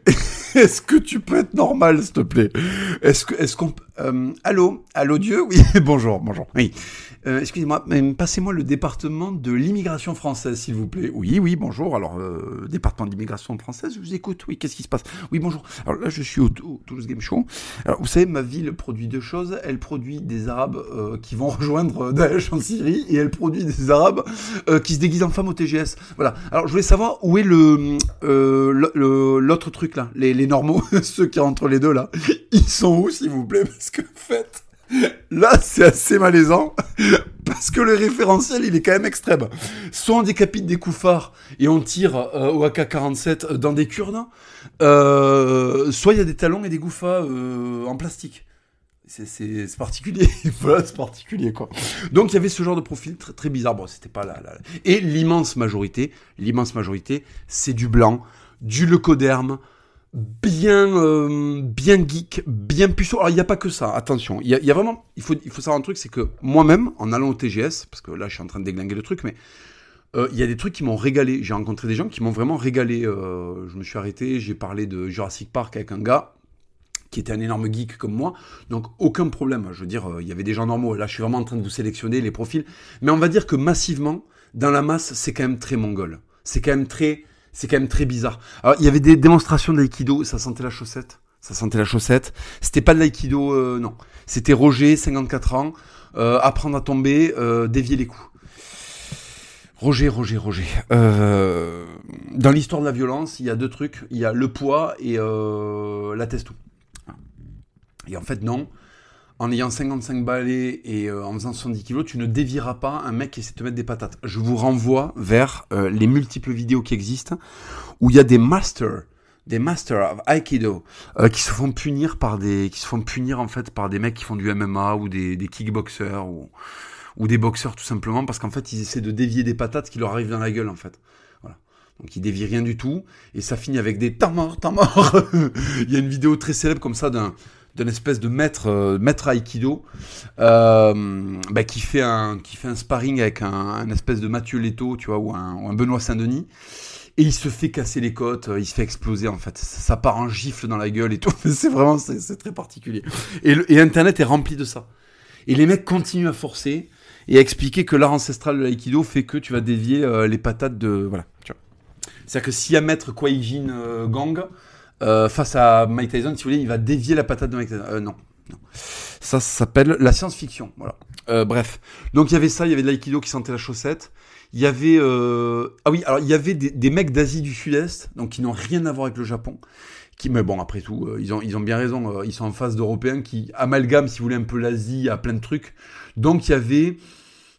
*laughs* est-ce que tu peux être normal, s'il te plaît? Est-ce que, est-ce qu'on, euh, allô, allô Dieu, oui, *laughs* bonjour, bonjour, oui. Euh, excusez-moi, passez-moi le département de l'immigration française, s'il vous plaît. Oui, oui, bonjour. Alors, euh, département de l'immigration française, je vous écoute. Oui, qu'est-ce qui se passe? Oui, bonjour. Alors là, je suis au, Toulouse Game Show. Alors, vous savez, ma ville produit deux choses. Elle produit des Arabes euh, qui vont *laughs* rejoindre Daesh en Syrie et elle produit des Arabes qui se déguisent en femmes au TGS. Voilà. Alors, je voulais savoir où est le l'autre truc là, les, normaux, *laughs* ceux qui rentrent les deux là. Ils sont où, s'il vous plaît? Que, en fait Là, c'est assez malaisant parce que le référentiel, il est quand même extrême. Soit on décapite des koufars et on tire euh, au AK-47 dans des Kurdes, euh, soit il y a des talons et des goufas euh, en plastique. C'est particulier, *laughs* voilà, c'est particulier quoi. Donc il y avait ce genre de profil très, bizarre. Bon, c'était pas là. Et l'immense majorité, l'immense majorité, c'est du blanc, du leucoderme, bien euh, bien geek, bien puceau. Alors il n'y a pas que ça, attention. Il y, a, vraiment, il faut, il faut savoir un truc, c'est que moi-même, en allant au TGS, parce que là je suis en train de déglinguer le truc, mais euh, il y a des trucs qui m'ont régalé. J'ai rencontré des gens qui m'ont vraiment régalé. Euh, je me suis arrêté, j'ai parlé de Jurassic Park avec un gars qui était un énorme geek comme moi, donc aucun problème. Je veux dire, il y avait des gens normaux. Là, je suis vraiment en train de vous sélectionner les profils, mais on va dire que massivement, dans la masse, c'est quand même très mongol. C'est quand même très c'est quand même très bizarre. Il y avait des démonstrations d'aïkido, ça sentait la chaussette. Ça sentait la chaussette. C'était pas de l'aïkido, euh, non. C'était Roger, 54 ans, euh, apprendre à tomber, euh, dévier les coups. Roger, Roger, Roger. dans l'histoire de la violence, il y a deux trucs. Il y a le poids et la testo. Et en fait, non en ayant 55 balais et euh, en faisant 70 kilos, tu ne dévieras pas un mec qui essaie de te mettre des patates. Je vous renvoie vers euh, les multiples vidéos qui existent où il y a des masters, des masters of Aikido euh, qui se font punir par des, qui se font punir en fait par des mecs qui font du MMA ou des, kickboxers ou, des boxeurs tout simplement parce qu'en fait ils essaient de dévier des patates qui leur arrivent dans la gueule en fait. Donc ils dévient rien du tout et ça finit avec des temps mort, temps mort. *laughs* il y a une vidéo très célèbre comme ça d'un d'une espèce de maître, euh, maître Aikido euh, bah, qui, fait un, sparring avec un, espèce de Mathieu Leto, tu vois, ou un, Benoît Saint-Denis. Et il se fait casser les côtes, euh, il se fait exploser en fait. Ça, part en gifle dans la gueule et tout. *laughs* C'est vraiment, c'est très particulier. Et, et Internet est rempli de ça. Et les mecs continuent à forcer et à expliquer que l'art ancestral de l'aïkido fait que tu vas dévier les patates de voilà. C'est-à-dire que s'il y a maître Kwaijin Gang, euh, face à Mike Tyson, si vous voulez, il va dévier la patate de Mike Tyson. Euh, non, non. Ça, s'appelle la science-fiction. Voilà. Euh, bref. Donc il y avait ça, il y avait de l'aïkido qui sentait la chaussette. Il y avait ah oui, alors il y avait des, mecs d'Asie du Sud-Est, donc qui n'ont rien à voir avec le Japon. Qui, mais bon, après tout, ils ont ils ont bien raison. ils sont en face d'Européens qui amalgament, si vous voulez, un peu l'Asie à plein de trucs. Donc il y avait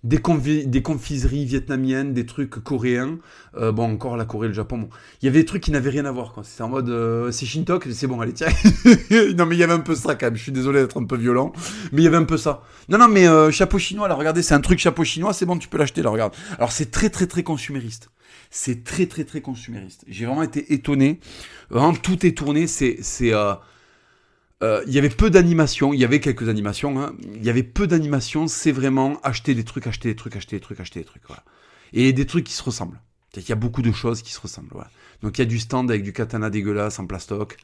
des, confiseries vietnamiennes, des trucs coréens. Euh, bon, encore la Corée, le Japon. Bon. Il y avait des trucs qui n'avaient rien à voir. C'est en mode, euh, c'est Shintok, c'est bon, allez, tiens. *laughs* non, mais il y avait un peu ça quand même. Je suis désolé d'être un peu violent, mais il y avait un peu ça. Non, non, mais euh, chapeau chinois, là, regardez, c'est un truc chapeau chinois, c'est bon, tu peux l'acheter, là, regarde. Alors, c'est très, très, très consumériste. C'est très, très, très consumériste. J'ai vraiment été étonné. Vraiment, tout est tourné. C'est, c'est, euh, il y avait peu d'animations, il y avait quelques animations, hein. il y avait peu d'animations, c'est vraiment acheter des trucs, acheter des trucs, acheter des trucs, acheter des trucs, voilà. Et des trucs qui se ressemblent. Il y a beaucoup de choses qui se ressemblent. Donc il y a du stand avec du katana dégueulasse en plastoc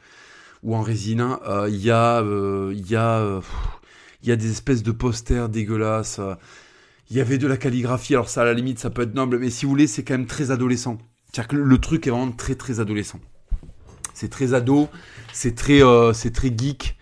ou en résine, euh, il y a, euh, y a, il y a des espèces de posters dégueulasses, il y avait de la calligraphie, alors ça à la limite ça peut être noble, mais si vous voulez c'est quand même très adolescent. C'est-à-dire que le truc est vraiment très très adolescent. C'est très ado, c'est très, euh, c'est très geek,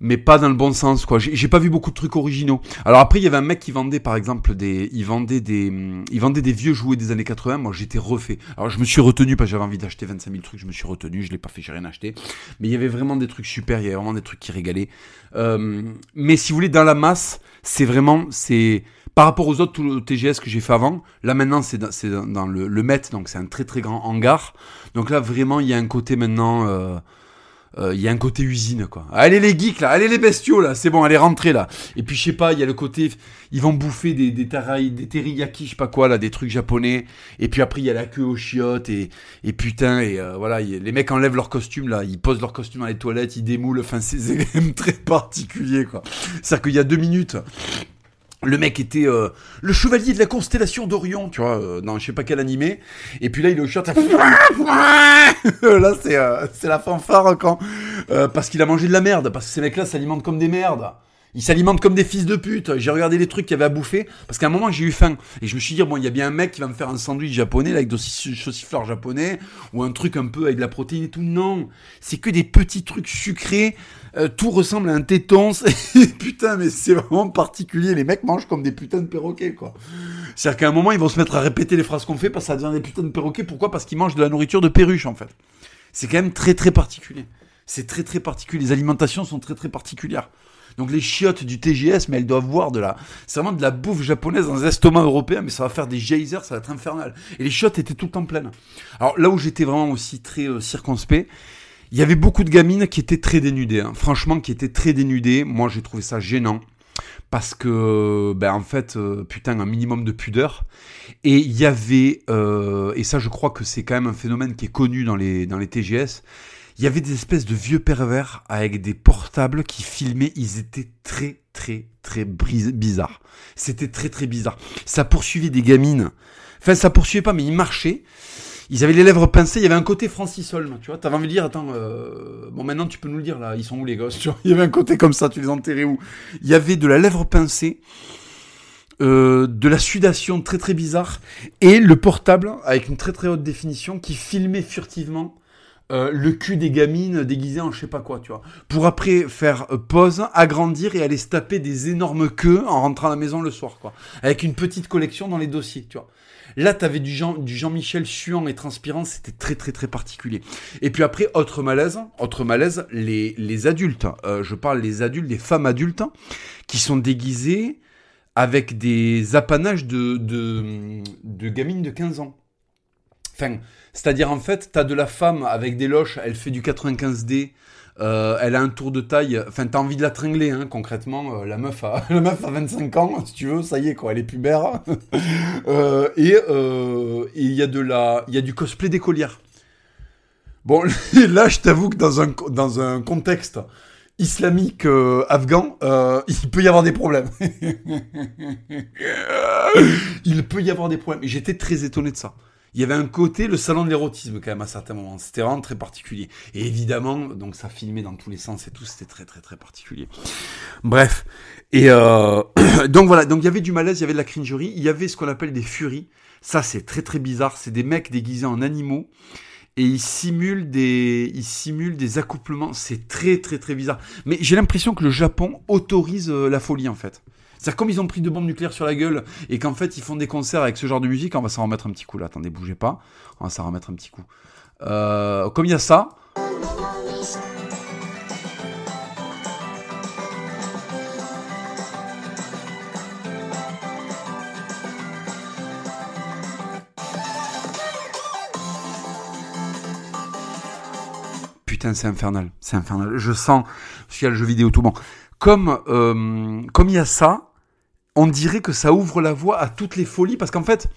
mais pas dans le bon sens, quoi. J'ai pas vu beaucoup de trucs originaux. Alors après, il y avait un mec qui vendait, par exemple, des, il vendait des, hum, il vendait des vieux jouets des années 80. Moi, j'étais refait. Alors je me suis retenu parce que j'avais envie d'acheter 25 000 trucs. Je me suis retenu, je l'ai pas fait, j'ai rien acheté. Mais il y avait vraiment des trucs super. Il y avait vraiment des trucs qui régalaient. Euh, mais si vous voulez, dans la masse, c'est vraiment, c'est par rapport aux autres TGS que j'ai fait avant, là maintenant c'est dans, le, le Met, donc c'est un très très grand hangar. Donc là vraiment il y a un côté maintenant, euh, euh, il y a un côté usine quoi. Allez les geeks là, allez les bestiaux là, c'est bon, allez rentrer là. Et puis je sais pas, il y a le côté, ils vont bouffer des des, teriyaki, je sais pas quoi là, des trucs japonais. Et puis après il y a la queue aux chiottes et, et putain et euh, voilà, les mecs enlèvent leur costume là, ils posent leur costume dans les toilettes, ils démoulent. Enfin c'est *laughs* très particulier quoi. C'est-à-dire qu'il y a deux minutes le mec était euh, le chevalier de la constellation d'Orion, tu vois, euh, dans je sais pas quel animé. Et puis là, il est au short. *laughs* là, c'est euh, c'est la fanfare quand parce qu'il a mangé de la merde, parce que ces mecs-là s'alimentent comme des merdes. Ils s'alimentent comme des fils de pute. J'ai regardé les trucs qu'il y avait à bouffer. Parce qu'à un moment, j'ai eu faim. Et je me suis dit, bon, il y a bien un mec qui va me faire un sandwich japonais, là, avec des saucifleurs japonais. Ou un truc un peu avec de la protéine et tout. Non. C'est que des petits trucs sucrés. Euh, tout ressemble à un téton. *laughs* Putain, mais c'est vraiment particulier. Les mecs mangent comme des putains de perroquets, quoi. C'est-à-dire qu'à un moment, ils vont se mettre à répéter les phrases qu'on fait parce que ça devient des putains de perroquets. Pourquoi? Parce qu'ils mangent de la nourriture de perruche, en fait. C'est quand même très, très particulier. C'est très, très particulier. Les alimentations sont très, très particulières. Donc les chiottes du TGS, mais elles doivent voir de la, c'est vraiment de la bouffe japonaise dans les estomacs européens, mais ça va faire des geysers, ça va être infernal. Et les chiottes étaient tout le temps pleines. Alors là où j'étais vraiment aussi très euh, circonspect, il y avait beaucoup de gamines qui étaient très dénudées, hein. franchement, qui étaient très dénudées. Moi, j'ai trouvé ça gênant parce que, ben en fait, euh, putain, un minimum de pudeur. Et il y avait, euh, et ça, je crois que c'est quand même un phénomène qui est connu dans les dans les TGS il y avait des espèces de vieux pervers avec des portables qui filmaient. Ils étaient très, très, très bizarres. C'était très, très bizarre. Ça poursuivait des gamines. Enfin, ça poursuivait pas, mais ils marchaient. Ils avaient les lèvres pincées. Il y avait un côté Francis Holm, tu vois. T'avais envie de dire, attends, euh, bon, maintenant tu peux nous le dire là. Ils sont où les gosses Il y avait un côté comme ça. Tu les enterrais où? Il y avait de la lèvre pincée. Euh, de la sudation très très bizarre et le portable avec une très très haute définition qui filmait furtivement euh, le cul des gamines déguisées en je sais pas quoi, tu vois. Pour après faire euh, pause, agrandir et aller se taper des énormes queues en rentrant à la maison le soir, quoi. Avec une petite collection dans les dossiers, tu vois. Là, t'avais du Jean, du Jean-Michel suant et transpirant, c'était très très très particulier. Et puis après, autre malaise, autre malaise, les, les adultes. Euh, je parle des adultes, des femmes adultes, qui sont déguisées avec des apanages de, de, de gamines de 15 ans. C'est-à-dire en fait, t'as de la femme avec des loches, elle fait du 95D, euh, elle a un tour de taille, enfin t'as envie de la tringler hein, concrètement, euh, la, meuf a, *laughs* la meuf a 25 ans, si tu veux, ça y est quoi, elle est pubère. *laughs* euh, et il y a de la, y a du cosplay d'écolière. Bon, *laughs* là je t'avoue que dans un, dans un contexte islamique afghan, il peut y avoir des problèmes. il peut y avoir des problèmes. J'étais très étonné de ça il y avait un côté, le salon de l'érotisme quand même à certains moments. C'était vraiment très particulier. Et évidemment, donc ça filmait dans tous les sens et tout, c'était très très très particulier. Bref. Et euh, *clears throat* donc voilà, donc il y avait du malaise, il y avait de la cringerie, il y avait ce qu'on appelle des furies. Ça c'est très très bizarre, c'est des mecs déguisés en animaux et ils simulent des ils simulent des accouplements, c'est très très très bizarre. Mais j'ai l'impression que le Japon autorise euh, la folie en fait. C'est-à-dire comme ils ont pris deux bombes nucléaires sur la gueule et qu'en fait ils font des concerts avec ce genre de musique, on va s'en remettre un petit coup là. Attendez, bougez pas, on va s'en remettre un petit coup. Euh, comme il y a ça. Putain, c'est infernal, c'est infernal. Je sens, parce qu'il y a le jeu vidéo tout bon. Comme euh, comme il y a ça, on dirait que ça ouvre la voie à toutes les folies, parce qu'en fait,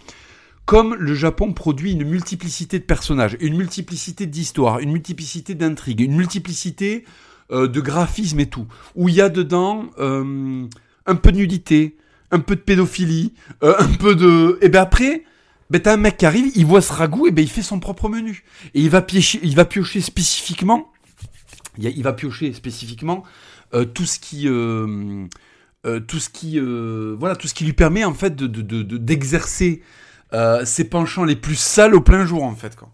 comme le Japon produit une multiplicité de personnages, une multiplicité d'histoires, une multiplicité d'intrigues, une multiplicité euh, de graphismes et tout, où il y a dedans euh, un peu de nudité, un peu de pédophilie, euh, un peu de... Et ben après, ben t'as un mec qui arrive, il voit ce ragoût, et ben il fait son propre menu. Et il va piocher, il va piocher spécifiquement, il, va piocher spécifiquement tout ce qui... tout ce qui voilà tout ce qui lui permet en fait de d'exercer euh, ses penchants les plus sales au plein jour, en fait. Quoi.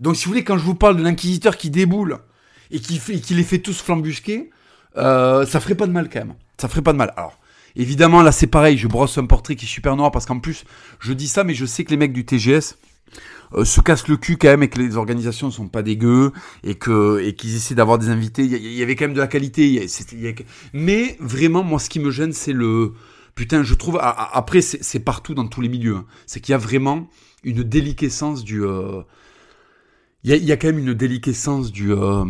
Donc, si vous voulez, quand je vous parle de l'inquisiteur qui déboule et qui, fait, qui les fait tous flambusquer, euh, ça ferait pas de mal quand même. Ça ferait pas de mal. Alors, évidemment, là, c'est pareil. Je brosse un portrait qui est super noir parce qu'en plus, je dis ça, mais je sais que les mecs du TGS euh, se cassent le cul quand même et que les organisations sont pas dégueu et que et qu'ils essaient d'avoir des invités. Il y, avait quand même de la qualité. Mais vraiment, moi, ce qui me gêne, c'est le putain, je trouve. Après, c'est partout dans tous les milieux. Hein. C'est qu'il y a vraiment une déliquescence du. Euh, il y, a, quand même une déliquescence du. Euh,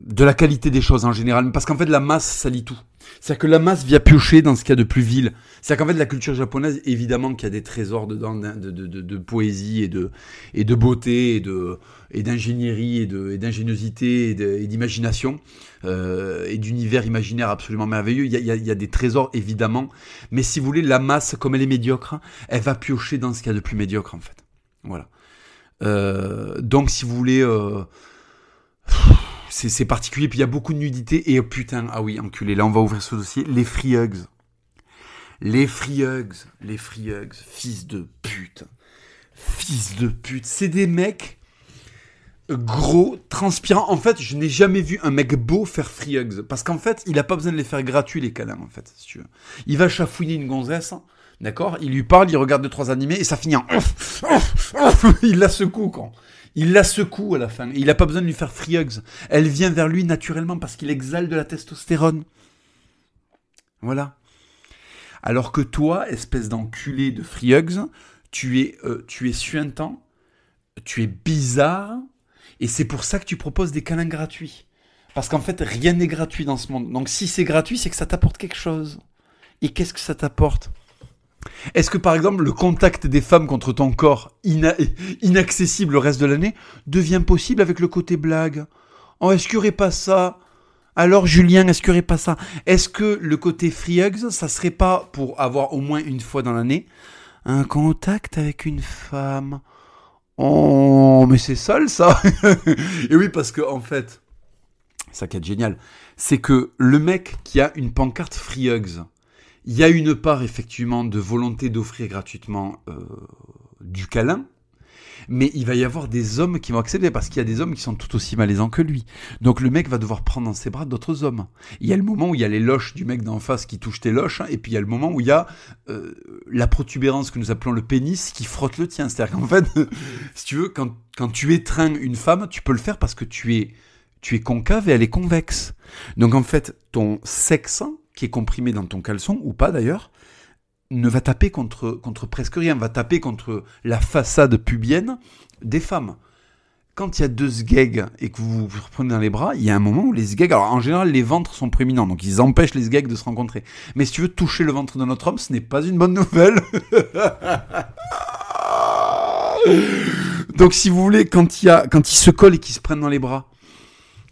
de la qualité des choses en général. Parce qu'en fait, la masse salit tout. C'est-à-dire que la masse vient piocher dans ce qu'il y a de plus vil. C'est-à-dire qu'en fait, la culture japonaise, évidemment qu'il y a des trésors dedans de, de, de, poésie et de, et de beauté et de et d'ingénierie et d'ingéniosité et d'imagination euh, et d'univers imaginaire absolument merveilleux. Il y, a, il y, a, des trésors, évidemment. Mais si vous voulez, la masse, comme elle est médiocre, elle va piocher dans ce qu'il y a de plus médiocre, en fait. Voilà. Euh, donc, si vous voulez... Euh, c'est particulier. Puis il y a beaucoup de nudité. Et oh, putain, ah oui, enculé. Là, on va ouvrir ce dossier. Les free hugs. Les free hugs. Les free hugs. Fils de pute. Fils de pute. C'est des mecs gros, transpirants. En fait, je n'ai jamais vu un mec beau faire free hugs. Parce qu'en fait, il a pas besoin de les faire gratuits, les câlins, en fait, si tu veux. Il va chafouiner une gonzesse. D'accord? Il lui parle, il regarde deux, trois animés et ça finit en... *laughs* il la secoue, quand. Il la secoue à la fin. Il n'a pas besoin de lui faire free hugs. Elle vient vers lui naturellement parce qu'il exhale de la testostérone. Voilà. Alors que toi, espèce d'enculé de free hugs, tu es, euh, tu es suintant, tu es bizarre, et c'est pour ça que tu proposes des câlins gratuits. Parce qu'en fait, rien n'est gratuit dans ce monde. Donc si c'est gratuit, c'est que ça t'apporte quelque chose. Et qu'est-ce que ça t'apporte? Est-ce que par exemple le contact des femmes contre ton corps inaccessible le reste de l'année devient possible avec le côté blague? Oh, est-ce qu'il n'y aurait pas ça? Alors Julien, est-ce qu'il n'y aurait pas ça? Est-ce que le côté free hugs, ça serait pas pour avoir au moins une fois dans l'année un contact avec une femme? Oh, mais c'est sale ça *laughs* Et oui, parce que en fait, ça qui est génial, c'est que le mec qui a une pancarte free hugs, il y a une part effectivement de volonté d'offrir gratuitement euh, du câlin, mais il va y avoir des hommes qui vont accéder parce qu'il y a des hommes qui sont tout aussi malaisants que lui. Donc le mec va devoir prendre dans ses bras d'autres hommes. Il y a le moment où il y a les loches du mec d'en face qui touche tes loches, hein, et puis il y a le moment où il y a euh, la protubérance que nous appelons le pénis qui frotte le tien. C'est-à-dire qu'en fait, *laughs* si tu veux, quand, quand tu étreins une femme, tu peux le faire parce que tu es, tu es concave et elle est convexe. Donc en fait, ton sexe qui est comprimé dans ton caleçon, ou pas d'ailleurs, ne va taper contre, contre presque rien, va taper contre la façade pubienne des femmes. Quand il y a deux sgags et que vous vous reprenez dans les bras, il y a un moment où les sgags, alors en général les ventres sont prééminents, donc ils empêchent les sgags de se rencontrer. Mais si tu veux toucher le ventre de notre homme, ce n'est pas une bonne nouvelle. *laughs* donc si vous voulez, quand il, y a, quand ils se collent et qu'ils se prennent dans les bras,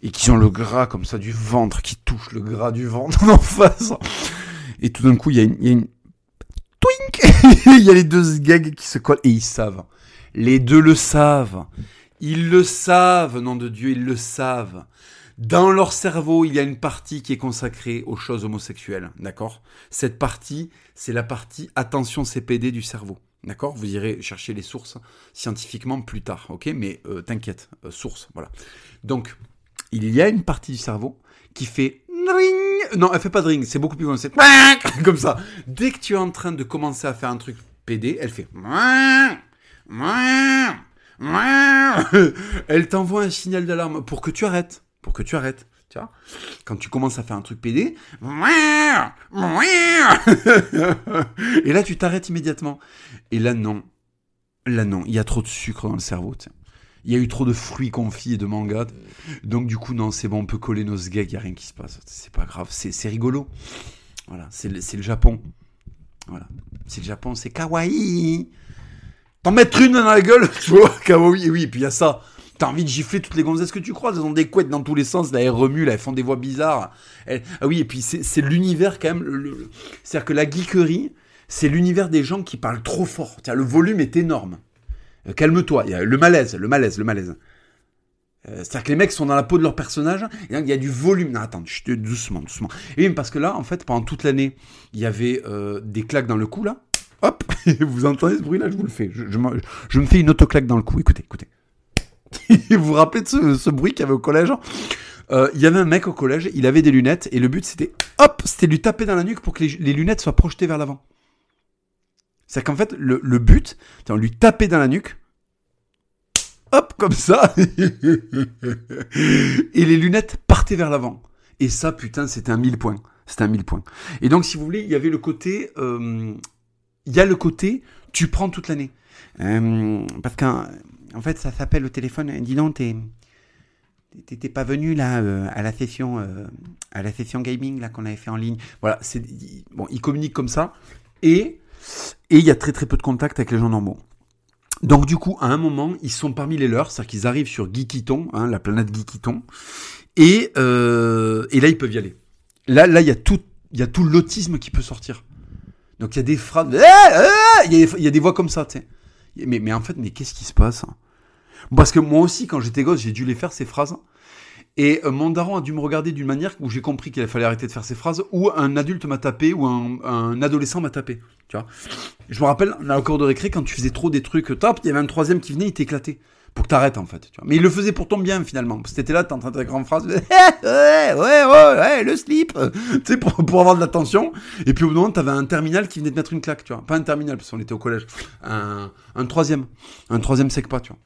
et qui ont le gras comme ça du ventre qui touche le gras du ventre *laughs* en face. Et tout d'un coup, il y a une, y a twink. *laughs* il y a les deux gags qui se collent et ils savent. Les deux le savent. Ils le savent, nom de Dieu, ils le savent. Dans leur cerveau, il y a une partie qui est consacrée aux choses homosexuelles, d'accord? Cette partie, c'est la partie attention CPD du cerveau, d'accord? Vous irez chercher les sources scientifiquement plus tard, ok? Mais euh, t'inquiète, euh, source, voilà. Donc, il y a une partie du cerveau qui fait ring. Non, elle fait pas de ring, c'est beaucoup plus long. C'est *laughs* comme ça. Dès que tu es en train de commencer à faire un truc PD, elle fait. *laughs* Elle t'envoie un signal d'alarme pour que tu arrêtes. Pour que tu arrêtes. Tu vois Quand tu commences à faire un truc PD. *laughs* Et là, tu t'arrêtes immédiatement. Et là, non. Là, non. Il y a trop de sucre dans le cerveau. Il y a eu trop de fruits confits et de mangas. Donc du coup, non, c'est bon, on peut coller nos gags, il n'y a rien qui se passe. C'est pas grave, c'est rigolo. Voilà, c'est le, le Japon. Voilà, c'est le Japon, c'est kawaii. T'en mettre une dans la gueule, *laughs* tu vois, kawaii, oui, et puis il y a ça. T'as envie de gifler toutes les gonzesses que tu croises. Elles ont des couettes dans tous les sens. Là, elles remuent, elles font des voix bizarres. Ah oui, et puis c'est l'univers quand même. C'est-à-dire que la geekerie, c'est l'univers des gens qui parlent trop fort. Le volume est énorme. Euh, calme-toi. Il y a le malaise, le malaise, le malaise. Euh, c'est-à-dire que les mecs sont dans la peau de leur personnage, et il y a du volume. Non, attends, doucement, doucement. Et parce que là, en fait, pendant toute l'année, il y avait euh, des claques dans le cou, là. Hop, *laughs* vous entendez ce bruit-là, je vous le fais. Je, je, me, je fais une autoclaque dans le cou. Écoutez, écoutez. *laughs* vous vous rappelez de ce, bruit qu'il y avait au collège euh, Il y avait un mec au collège, il avait des lunettes, et le but c'était, hop, c'était lui taper dans la nuque pour que les, lunettes soient projetées vers l'avant. C'est qu'en fait, le, but, c'est on lui tapait dans la nuque, hop, comme ça, *laughs* et les lunettes partaient vers l'avant. Et ça, putain, c'était un mille points. C'était un mille points. Et donc, si vous voulez, il y avait le côté, euh, il y a le côté, tu prends toute l'année. Euh, parce qu'un en fait, ça s'appelle au téléphone. Dis donc, t'es pas venu là euh, à la session à la session gaming là qu'on avait fait en ligne. Voilà, c'est bon, ils communiquent comme ça et et il y a très très peu de contact avec les gens normaux. Donc du coup, à un moment, ils sont parmi les leurs, c'est-à-dire qu'ils arrivent sur Geekiton, hein, la planète Geekiton, et euh, et là ils peuvent y aller. Là là il y a tout il y a tout l'autisme qui peut sortir. Donc il y a des phrases, eh, eh, il y, a, des voix comme ça, tu sais. Mais, en fait, mais qu'est-ce qui se passe parce que moi aussi, quand j'étais gosse, j'ai dû les faire ces phrases. Et euh, a dû me regarder d'une manière où j'ai compris qu'il fallait arrêter de faire ces phrases, ou un adulte m'a tapé, ou un, adolescent m'a tapé. Tu vois Je me rappelle, dans la cour de récré, quand tu faisais trop des trucs top, il y avait un troisième qui venait, il t'éclatait. Pour que t'arrêtes, en fait. Mais il le faisait pour ton bien, finalement. Parce que t'étais là, t'es en train de faire grande phrase. *laughs* ouais, ouais, ouais, ouais, le slip. *laughs* tu sais, pour, pour avoir de l'attention. Et puis au bout d'un moment, t'avais un terminal qui venait de mettre une claque, tu vois. Pas un terminal, parce qu'on était au collège. Un, un troisième. Un troisième sec pas, tu vois.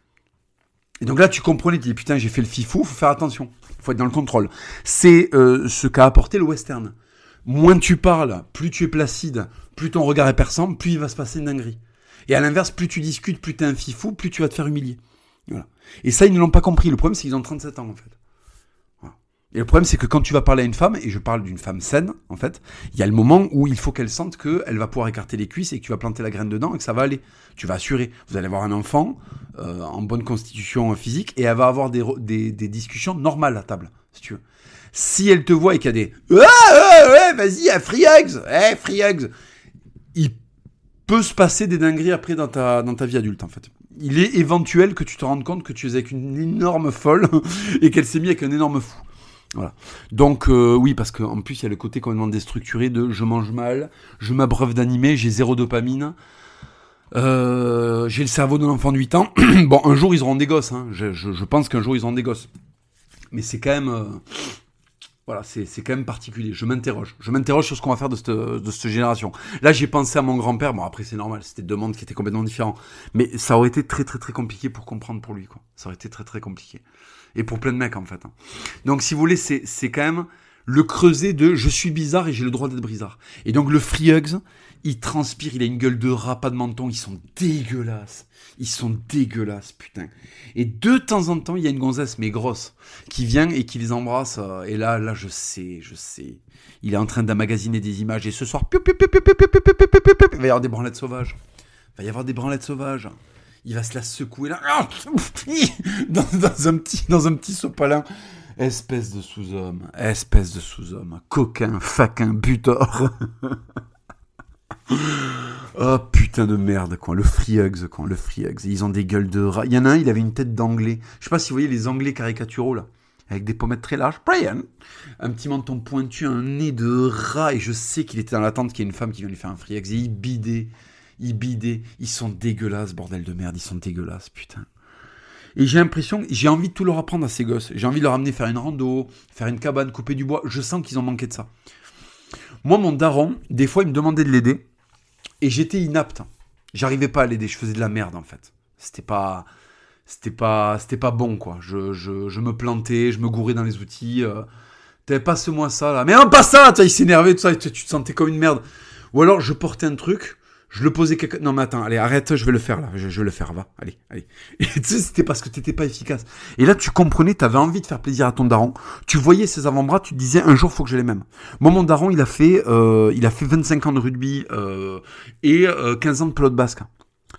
Et donc là, tu comprenais, tu dis putain, j'ai fait le fifou, faut faire attention, faut être dans le contrôle. C'est euh, ce qu'a apporté le western. Moins tu parles, plus tu es placide, plus ton regard est perçant, plus il va se passer une dinguerie. Et à l'inverse, plus tu discutes, plus tu es un fifou, plus tu vas te faire humilier. Et ça, ils ne l'ont pas compris. Le problème, c'est qu'ils ont 37 ans, en fait. Et le problème, c'est que quand tu vas parler à une femme, et je parle d'une femme saine, en fait, il y a le moment où il faut qu'elle sente qu'elle va pouvoir écarter les cuisses et que tu vas planter la graine dedans et que ça va aller. Tu vas assurer. Vous allez avoir un enfant euh, en bonne constitution physique et elle va avoir des, discussions normales à table, si tu veux. Si elle te voit et qu'il y a des ouais, ouais, ouais, vas-y, à free hugs, hey, free hugs, il peut se passer des dingueries après dans ta, dans ta vie adulte, en fait. Il est éventuel que tu te rendes compte que tu es avec une énorme folle *laughs* et qu'elle s'est mise avec un énorme fou. Voilà. Donc euh, oui, parce qu'en plus il y a le côté complètement déstructuré de je mange mal, je m'abreuve d'animé, j'ai zéro dopamine, euh, j'ai le cerveau d'un enfant de 8 ans. *clears throat* bon, un jour ils auront des gosses, hein. je, pense qu'un jour ils auront des gosses. Mais c'est quand même... Euh, voilà, c'est quand même particulier. Je m'interroge. Je m'interroge sur ce qu'on va faire de cette, de cette génération. Là, j'ai pensé à mon grand-père. Bon, après, c'est normal. C'était deux mondes qui étaient complètement différents. Mais ça aurait été très, très, très compliqué pour comprendre pour lui, quoi. Ça aurait été très, très compliqué et pour plein de mecs en fait. Hein. Donc si vous voulez, c'est, c'est quand même le creuset de je suis bizarre et j'ai le droit d'être bizarre. Et donc le Free Hugs, il transpire, il a une gueule de rat, pas de menton, ils sont dégueulasses. Ils sont dégueulasses, putain. Et de temps en temps, il y a une gonzesse, mais grosse, qui vient et qui les embrasse. Euh, et là, là, je sais, je sais. Il est en train d'amagasiner des images. Et ce soir, il va y avoir des branlettes sauvages. Il va y avoir des branlettes sauvages il va se la secouer là, dans, un petit, dans un petit sopalin. Espèce de sous-homme, espèce de sous-homme, coquin, faquin, butor. Oh putain de merde, quoi. Le free hugs, quoi. Le free hugs. Ils ont des gueules de rat. Il y en a un, il avait une tête d'anglais. Je sais pas si vous voyez les anglais caricaturaux, là. Avec des pommettes très larges. Brian. Un petit menton pointu, un nez de rat. Et je sais qu'il était dans l'attente qu'il y ait une femme qui vient lui faire un free hugs. Et il bidait ils bidaient, ils sont dégueulasses, bordel de merde, ils sont dégueulasses, putain. Et j'ai l'impression, j'ai envie de tout leur apprendre à ces gosses. J'ai envie de leur amener faire une rando, faire une cabane, couper du bois. Je sens qu'ils ont manqué de ça. Moi, mon daron, des fois, il me demandait de l'aider. Et j'étais inapte. J'arrivais pas à l'aider. Je faisais de la merde, en fait. C'était pas, c'était pas, c'était pas bon, quoi. Je, je, me plantais, je me gourais dans les outils. Euh, T'avais passe-moi ça, là. Mais non, pas ça! Tu il s'énervait, tout ça. Tu te sentais comme une merde. Ou alors, je portais un truc Je le posais quelque... Non mais attends, allez, arrête, je vais le faire là. Je, vais le faire, va. Allez, allez. *laughs* Et c'était parce que t'étais pas efficace. Et là, tu comprenais, t'avais envie de faire plaisir à ton daron. Tu voyais ses avant-bras, tu te disais, un jour, faut que j'ai les mêmes. Moi, mon daron, il a fait, euh, il a fait 25 ans de rugby euh, et 15 ans de pelote basque.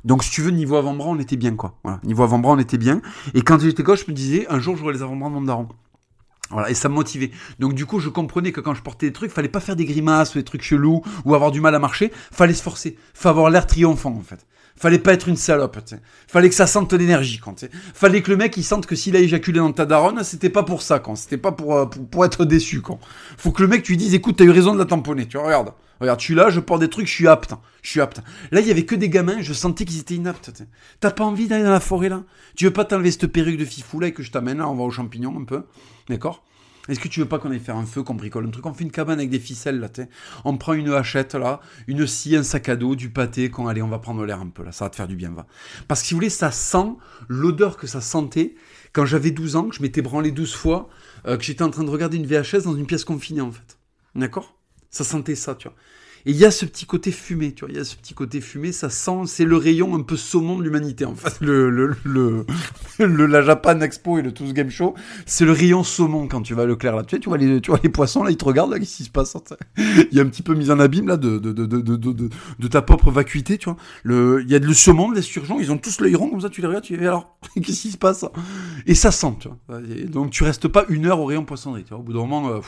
Donc, si tu veux, niveau avant-bras, on était bien, quoi. Voilà, niveau avant-bras, on était bien. Et quand j'étais gauche, je me disais, un jour, j'aurai les avant-bras de mon daron. Voilà, et ça me motivait. Donc du coup, je comprenais que quand je portais des trucs, fallait pas faire des grimaces ou des trucs chelous ou avoir du mal à marcher, fallait se forcer, fallait avoir l'air triomphant en fait. Fallait pas être une salope, Fallait que ça sente l'énergie, quand Fallait que le mec il sente que s'il a éjaculé dans ta daronne, c'était pas pour ça, quand. C'était pas pour, euh, pour, pour, être déçu, quand. Faut que le mec tu lui dises, écoute, t'as eu raison de la tamponner, tu vois, regarde. Regarde, je suis là, je porte des trucs, je suis apte. Je suis apte. Là, il y avait que des gamins, je sentais qu'ils étaient inaptes. T'as pas envie d'aller dans la forêt là? Tu veux pas t'enlever cette perruque de fifou là et que je t'amène là, on va aux champignons un peu D'accord? Est-ce que tu veux pas qu'on aille faire un feu, qu'on bricole un truc? On fait une cabane avec des ficelles là, On prend une hachette là, une scie, un sac à dos, du pâté, qu'on allez, on va prendre l'air un peu là, ça va te faire du bien, va. Parce que si vous voulez, ça sent l'odeur que ça sentait quand j'avais 12 ans, que je m'étais branlé 12 fois, euh, que j'étais en train de regarder une VHS dans une pièce confinée en fait. D'accord? Ça sentait ça, tu vois. Et il y a ce petit côté fumé, tu vois, il y a ce petit côté fumé, ça sent, c'est le rayon un peu saumon de l'humanité, en fait. Le, le, le, *laughs* la Japan Expo et le Tous Game Show, c'est le rayon saumon quand tu vas à Leclerc, là. Tu, vois les, tu vois les poissons, là, ils te regardent, là, qu'est-ce qui se passe? *laughs* Il y a un petit peu mis en abîme, là, de, de, de, de, de, de, ta propre vacuité, tu vois. Il y a le saumon, de l'esturgeon, ils ont tous l'œil rond, comme ça, tu les regardes, tu dis, alors, *laughs* qu'est-ce qui se passe? Et ça sent, tu vois. donc, tu restes pas une heure au rayon poissonnerie, tu vois. Au bout d'un moment, euh,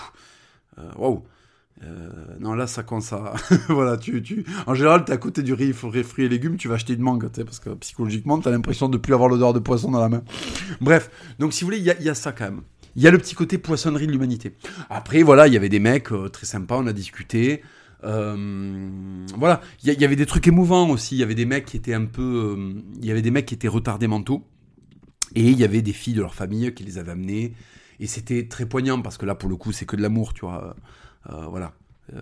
euh, waouh. Euh, non, là, ça commence à. *laughs* voilà, tu, tu... En général, t'es à côté du riz, fruits et légumes, tu vas acheter une mangue, parce que psychologiquement, t'as l'impression de plus avoir l'odeur de poisson dans la main. Bref, donc si vous voulez, il y, y a, ça quand même. Il y a le petit côté poissonnerie de l'humanité. Après, voilà, il y avait des mecs euh, très sympas, on a discuté. Euh, voilà, il y, y, avait des trucs émouvants aussi. Il y avait des mecs qui étaient un peu. Euh, il y avait des mecs qui étaient retardés mentaux. Et il y avait des filles de leur famille qui les avaient amenés. Et c'était très poignant parce que là, pour le coup, c'est que de l'amour, tu vois. Euh, voilà. Euh,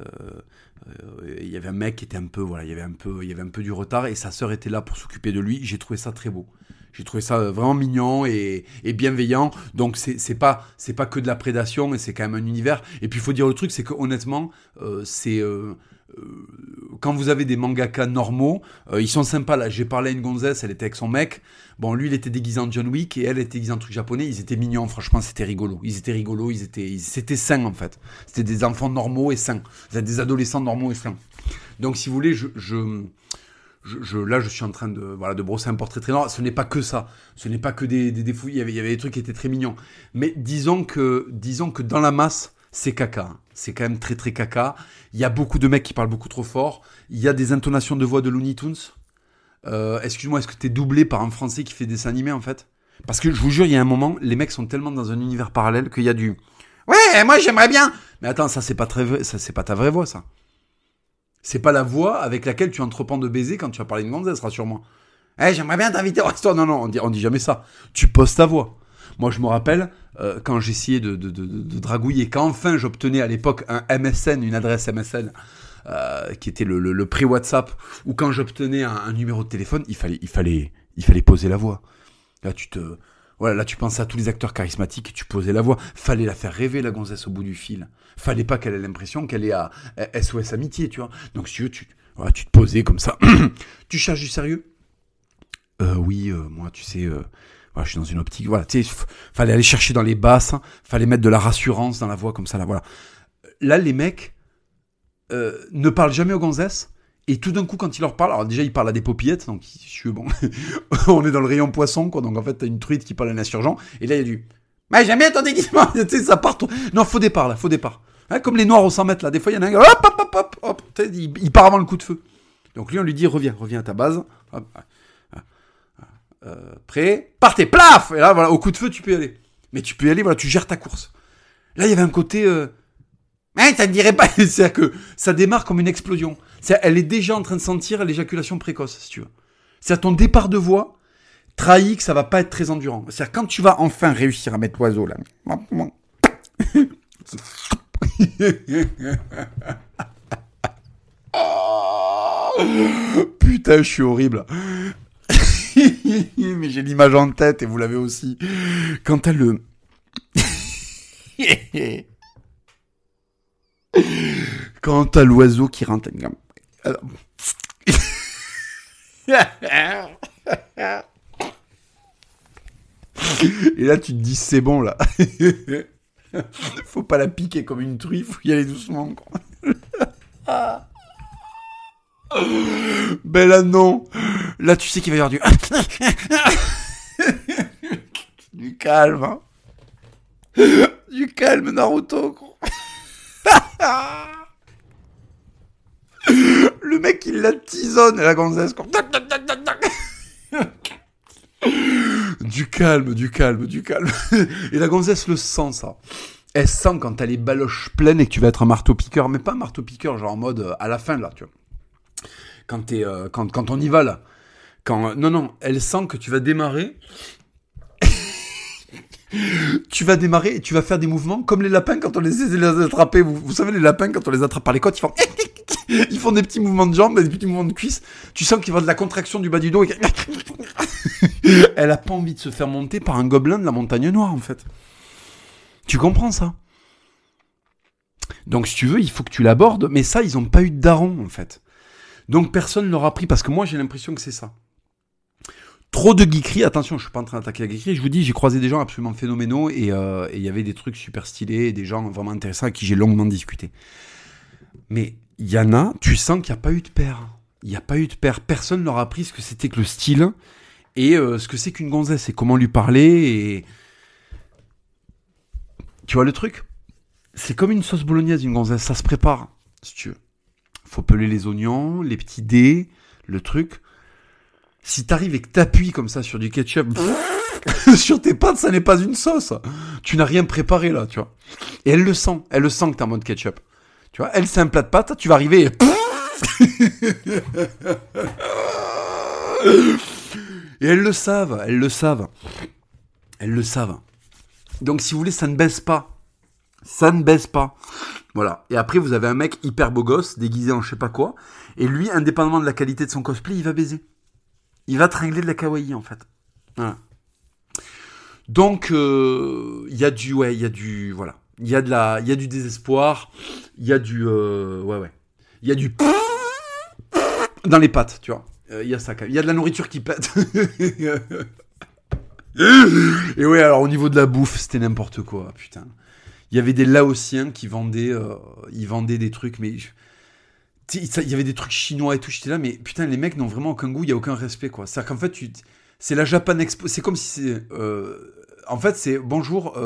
euh, il y avait un mec qui était un peu, voilà, il y avait un peu, il y avait un peu du retard et sa sœur était là pour s'occuper de lui. J'ai trouvé ça très beau. J'ai trouvé ça vraiment mignon et, bienveillant. Donc c'est pas c'est pas que de la prédation et c'est quand même un univers. Et puis il faut dire le truc, c'est que honnêtement, c'est quand vous avez des mangaka normaux, euh, ils sont sympas. Là, j'ai parlé à une gonzesse, elle était avec son mec. Bon, lui, il était déguisé en John Wick et elle était déguisée en truc japonais. Ils étaient mignons, franchement, c'était rigolo. Ils étaient rigolos, ils étaient, c'était sain en fait. C'était des enfants normaux et sains. Des adolescents normaux et sains. Donc, si vous voulez, là, je suis en train de, voilà, de brosser un portrait très noir. Ce n'est pas que ça. Ce n'est pas que des, des défauts. Il y, avait, il y avait des trucs qui étaient très mignons. Mais disons que, disons que dans la masse, c'est caca. C'est quand même très très caca. Il y a beaucoup de mecs qui parlent beaucoup trop fort. Il y a des intonations de voix de Looney Tunes. Euh, excuse-moi, est-ce que t'es doublé par un Français qui fait des dessins animés en fait? Parce que je vous jure, il y a un moment, les mecs sont tellement dans un univers parallèle qu'il y a du Ouais, moi j'aimerais bien. Mais attends, ça c'est pas très vrai, ça c'est pas ta vraie voix ça. C'est pas la voix avec laquelle tu entreprends de baiser quand tu vas parler une gonzesse, rassure-moi. Eh, j'aimerais bien t'inviter au restaurant. Non, non, on dit, on dit jamais ça. Tu poses ta voix. Moi, je me rappelle, euh, quand j'essayais de, de, de, dragouiller, quand enfin j'obtenais à l'époque un MSN, une adresse MSN, euh, qui était le, le, pré-WhatsApp, ou quand j'obtenais un, numéro de téléphone, il fallait, il, fallait, il fallait poser la voix. Là, tu te... Voilà, là, tu penses à tous les acteurs charismatiques, tu posais la voix. Fallait la faire rêver, la gonzesse, au bout du fil. Fallait pas qu'elle ait l'impression qu'elle est à SOS Amitié, tu vois. Donc, si tu veux, tu, voilà, tu te posais comme ça. *clears throat* tu cherches du sérieux? Euh, Oui, moi, tu sais... Je suis dans une optique. Voilà, tu sais, fallait aller chercher dans les basses, fallait mettre de la rassurance dans la voix comme ça. Là, voilà. Là, les mecs euh, ne parlent jamais aux gonzesses. Et tout d'un coup, quand ils leur parlent, alors déjà, ils parlent à des popillettes, donc je bon. *laughs* on est dans le rayon poisson, quoi. Donc en fait, t'as une truite qui parle à un insurgent. Et là, il y a du. Mais bien ton déguisement. tu sais, ça part. Non, faux départ, là, faux départ. Hein, comme les noirs au 100 mètres, là. Des fois, il y en a un. Hop, hop, hop, hop, hop. Il, il, part avant le coup de feu. Donc lui, on lui dit, reviens, reviens à ta base. Hop, euh, prêt, partez, plaf Et là, voilà, au coup de feu, tu peux y aller. Mais tu peux y aller, voilà, tu gères ta course. Là, il y avait un côté... Euh... Mais ça ne dirait pas... *laughs* C'est-à-dire que ça démarre comme une explosion. Elle est déjà en train de sentir l'éjaculation précoce, si tu veux. C'est à ton départ de voix trahit que ça va pas être très endurant. C'est-à-dire quand tu vas enfin réussir à mettre l'oiseau là. *laughs* Putain, je suis horrible. *laughs* mais j'ai l'image en tête et vous l'avez aussi. Quand t'as le... *laughs* Quand t'as l'oiseau qui rentre... Alors... *laughs* Et là, tu te dis, c'est bon, là. faut pas la piquer comme une truie, faut y aller doucement. Ben là, non. Là, tu sais qu'il va y avoir du... *laughs* du calme. Hein. Du calme, Naruto. *laughs* Le mec, il la tisonne, la gonzesse. Du calme, du calme, du calme. Et la gonzesse le sent, ça. Elle sent quand t'as les baloches pleines et que tu vas être un marteau-piqueur. Mais pas un marteau-piqueur, genre en mode euh, à la fin, là, tu vois. Quand, t'es, euh, quand, quand on y va, là. Quand, non, non, elle sent que tu vas démarrer. *laughs* tu vas démarrer et tu vas faire des mouvements comme les lapins quand on les les attraper. Vous, vous savez, les lapins, quand on les attrape par les côtes, ils font... *laughs* Ils font des petits mouvements de jambes, des petits mouvements de cuisses. Tu sens qu'il va de la contraction du bas du dos. Et... *laughs* Elle a pas envie de se faire monter par un gobelin de la montagne noire, en fait. Tu comprends ça? Donc, si tu veux, il faut que tu l'abordes. Mais ça, ils n'ont pas eu de daron, en fait. Donc, personne ne leur a pris. Parce que moi, j'ai l'impression que c'est ça. Trop de geekerie, attention, je suis pas en train d'attaquer la geekerie, je vous dis, j'ai croisé des gens absolument phénoménaux euh, et il y avait des trucs super stylés, des gens vraiment intéressants avec qui j'ai longuement discuté. Mais il y en a, tu sens qu'il n'y a pas eu de père. Il n'y a pas eu de père. Personne ne leur ce que c'était que le style et euh, ce que c'est qu'une gonzesse et comment lui parler. Et... Tu vois le truc? C'est comme une sauce bolognaise, une gonzesse. Ça se prépare, si tu veux. Faut peler les oignons, les petits dés, le truc. Si t'arrives et que t'appuies comme ça sur du ketchup, *laughs* sur tes pâtes, ça n'est pas une sauce. Tu n'as rien préparé là, tu vois. Et elle le sent. Elle le sent que t'es en mode ketchup. Tu vois, elle, c'est un plat de pâtes, tu vas arriver et... *laughs* et elles le savent, elles le savent. Elles le savent. Donc, si vous voulez, ça ne baisse pas. Ça ne baisse pas. Voilà. Et après, vous avez un mec hyper beau gosse, déguisé en je sais pas quoi. Et lui, indépendamment de la qualité de son cosplay, il va baiser. Il va tringler de la kawaii, en fait. Voilà. Donc, euh, il y a du... Ouais, il y a du... Voilà. Il y a y a du désespoir, il y a du, euh, ouais ouais, il y a du *laughs* dans les pattes, tu vois. Euh, il y a ça quand même. Il y a de la nourriture qui pète. *laughs* Et ouais, alors au niveau de la bouffe, c'était n'importe quoi, putain. Il y avait des Laotiens qui vendaient, euh, ils vendaient des trucs, mais il y avait des trucs chinois et tout. J'étais là, mais putain, les mecs n'ont vraiment aucun goût, il y a aucun respect, quoi. C'est-à-dire qu'en fait, c'est la Japan Expo. C'est comme si c'est, en fait, c'est bonjour.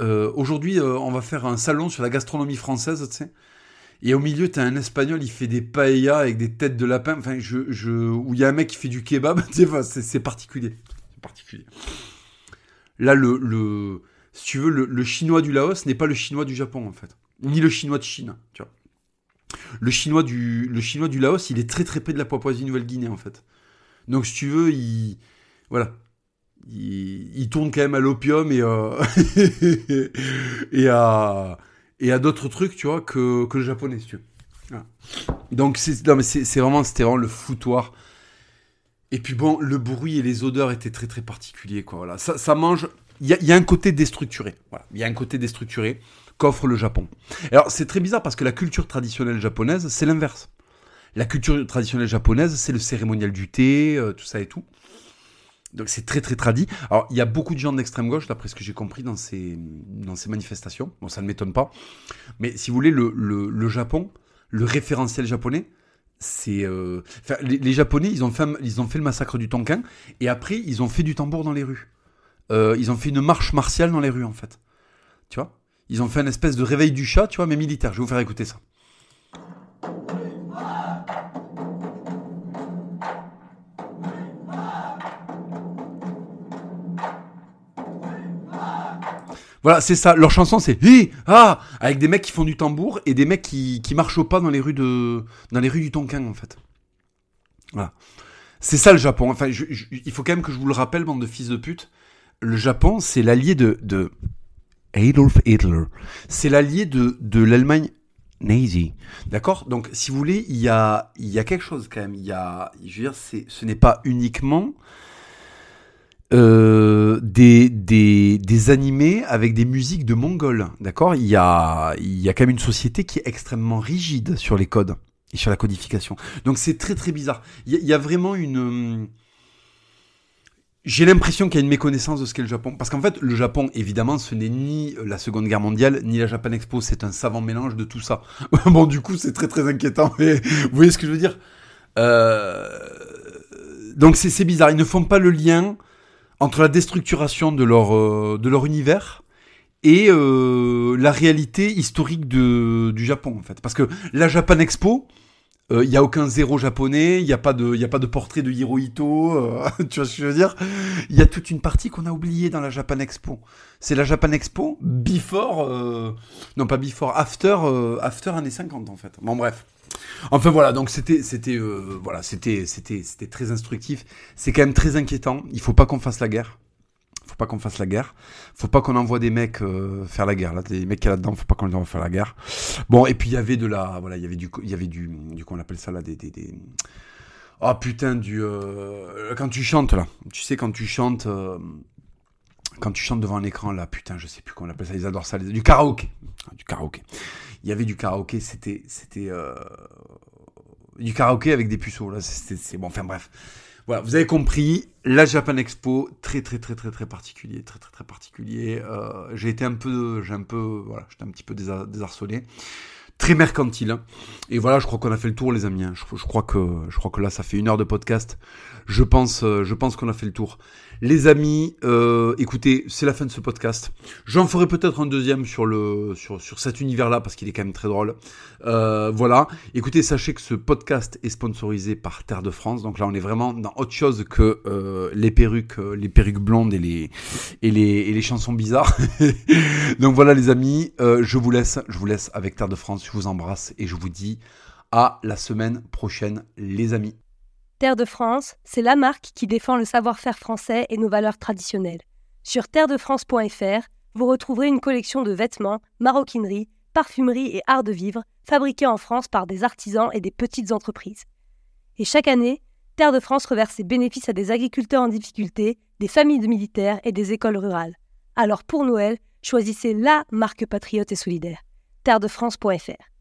Euh, aujourd'hui, euh, on va faire un salon sur la gastronomie française, tu sais. Et au milieu, t'as un espagnol, il fait des paellas avec des têtes de lapin. Enfin, je, je, où il y a un mec qui fait du kebab. *laughs* C'est particulier. C'est particulier. Là, le, le, si tu veux, le, chinois du Laos n'est pas le chinois du Japon, en fait. Ni le chinois de Chine, tu vois. Le chinois du, le chinois du Laos, il est très très près de la Papouasie-Nouvelle-Guinée, en fait. Donc, si tu veux, il, voilà, il, tourne quand même à l'opium et, *laughs* et à, et à d'autres trucs, tu vois, que, que le japonais, si tu veux. Donc, c'est, non, mais c'est, vraiment, c'était vraiment le foutoir. Et puis bon, le bruit et les odeurs étaient très très particuliers, quoi. Voilà. Ça, ça mange. Il y a, un côté déstructuré. Il y a un côté déstructuré qu'offre le Japon. Alors, c'est très bizarre parce que la culture traditionnelle japonaise, c'est l'inverse. La culture traditionnelle japonaise, c'est le cérémonial du thé, euh, tout ça et tout. Donc c'est très très tradit. Alors il y a beaucoup de gens d'extrême gauche, d'après ce que j'ai compris dans ces, dans ces manifestations. Bon, ça ne m'étonne pas. Mais si vous voulez, le, le, Japon, le référentiel japonais, c'est... Euh, les, Japonais, ils ont, fait, ils ont fait le massacre du Tonkin, et après, ils ont fait du tambour dans les rues. Euh, ils ont fait une marche martiale dans les rues, en fait. Tu vois? Ils ont fait une espèce de réveil du chat, tu vois, mais militaire. Je vais vous faire écouter ça. Voilà, c'est ça. Leur chanson, c'est hi ah avec des mecs qui font du tambour et des mecs qui, qui marchent au pas dans les rues de dans les rues du Tonkin en fait. Voilà. C'est ça le Japon. Enfin, il faut quand même que je vous le rappelle, bande de fils de pute. Le Japon, c'est l'allié de, Adolf Hitler. C'est l'allié de, de l'Allemagne nazie. D'accord? Donc, si vous voulez, il y a, y a quelque chose quand même. Il y a, je veux dire, ce n'est pas uniquement euh, des, des, des, animés avec des musiques de mongols, d'accord? Il y a, il y a quand même une société qui est extrêmement rigide sur les codes. et sur la codification. Donc c'est très très bizarre. Il y, a vraiment une... J'ai l'impression qu'il y a une méconnaissance de ce qu'est le Japon. Parce qu'en fait, le Japon, évidemment, ce n'est ni la Seconde Guerre mondiale, ni la Japan Expo. C'est un savant mélange de tout ça. *laughs* bon, du coup, c'est très très inquiétant. *laughs* Vous voyez ce que je veux dire? Euh... Donc c'est bizarre. Ils ne font pas le lien entre la déstructuration de leur, euh, de leur univers et euh, la réalité historique du Japon, en fait. Parce que la Japan Expo, il euh, n'y a aucun zéro japonais, il n'y a, pas de, y a pas de portrait de Hirohito, euh, *laughs* tu vois ce que je veux dire? Il y a toute une partie qu'on a oubliée dans la Japan Expo. C'est la Japan Expo before, euh, non pas before, after, after années 50 en fait. Bon bref. Enfin voilà, donc c'était c'était voilà, c'était c'était c'était très instructif. C'est quand même très inquiétant. Il faut pas qu'on fasse la guerre faut pas qu'on fasse la guerre. Faut pas qu'on envoie des mecs euh, faire la guerre. Là, des mecs qui là-dedans, faut pas qu'on les envoie faire la guerre. Bon, et puis il y avait de la, voilà, il y avait du, il y avait du, du, qu'on appelle ça là, des, des, oh putain, du, euh, quand tu chantes là, tu sais quand tu chantes, euh, quand tu chantes devant un écran là, putain, je sais plus comment on appelle ça, ils adorent ça, du karaoké, du karaoké. Il y avait du karaoké, c'était, c'était du karaoké avec des puceaux là, c'est bon, enfin bref. Voilà, vous avez compris, la Japan Expo, très très très très très particulier, très très très particulier. Euh, j'ai été un peu, j'ai un peu, voilà, j'étais un petit peu désarçonné, très mercantile. Et voilà, je crois qu'on a fait le tour, les amis. Hein. Je, je, crois que, je crois que là, ça fait une heure de podcast. Je pense, euh, je pense qu'on a fait le tour. Les amis, euh, écoutez, c'est la fin de ce podcast. J'en ferai peut-être un deuxième sur le sur, sur cet univers-là parce qu'il est quand même très drôle. Euh, voilà. Écoutez, sachez que ce podcast est sponsorisé par Terre de France. Donc là, on est vraiment dans autre chose que euh, les perruques, les perruques blondes et les et les et les chansons bizarres. *laughs* donc voilà, les amis, je vous laisse, je vous laisse avec Terre de France. Je vous embrasse et je vous dis à la semaine prochaine, les amis. Terre de France, c'est la marque qui défend le savoir-faire français et nos valeurs traditionnelles. Sur terredefrance.fr, vous retrouverez une collection de vêtements, maroquinerie, parfumerie et art de vivre fabriqués en France par des artisans et des petites entreprises. Et chaque année, Terre de France reverse ses bénéfices à des agriculteurs en difficulté, des familles de militaires et des écoles rurales. Alors pour Noël, choisissez la marque patriote et solidaire. terredefrance.fr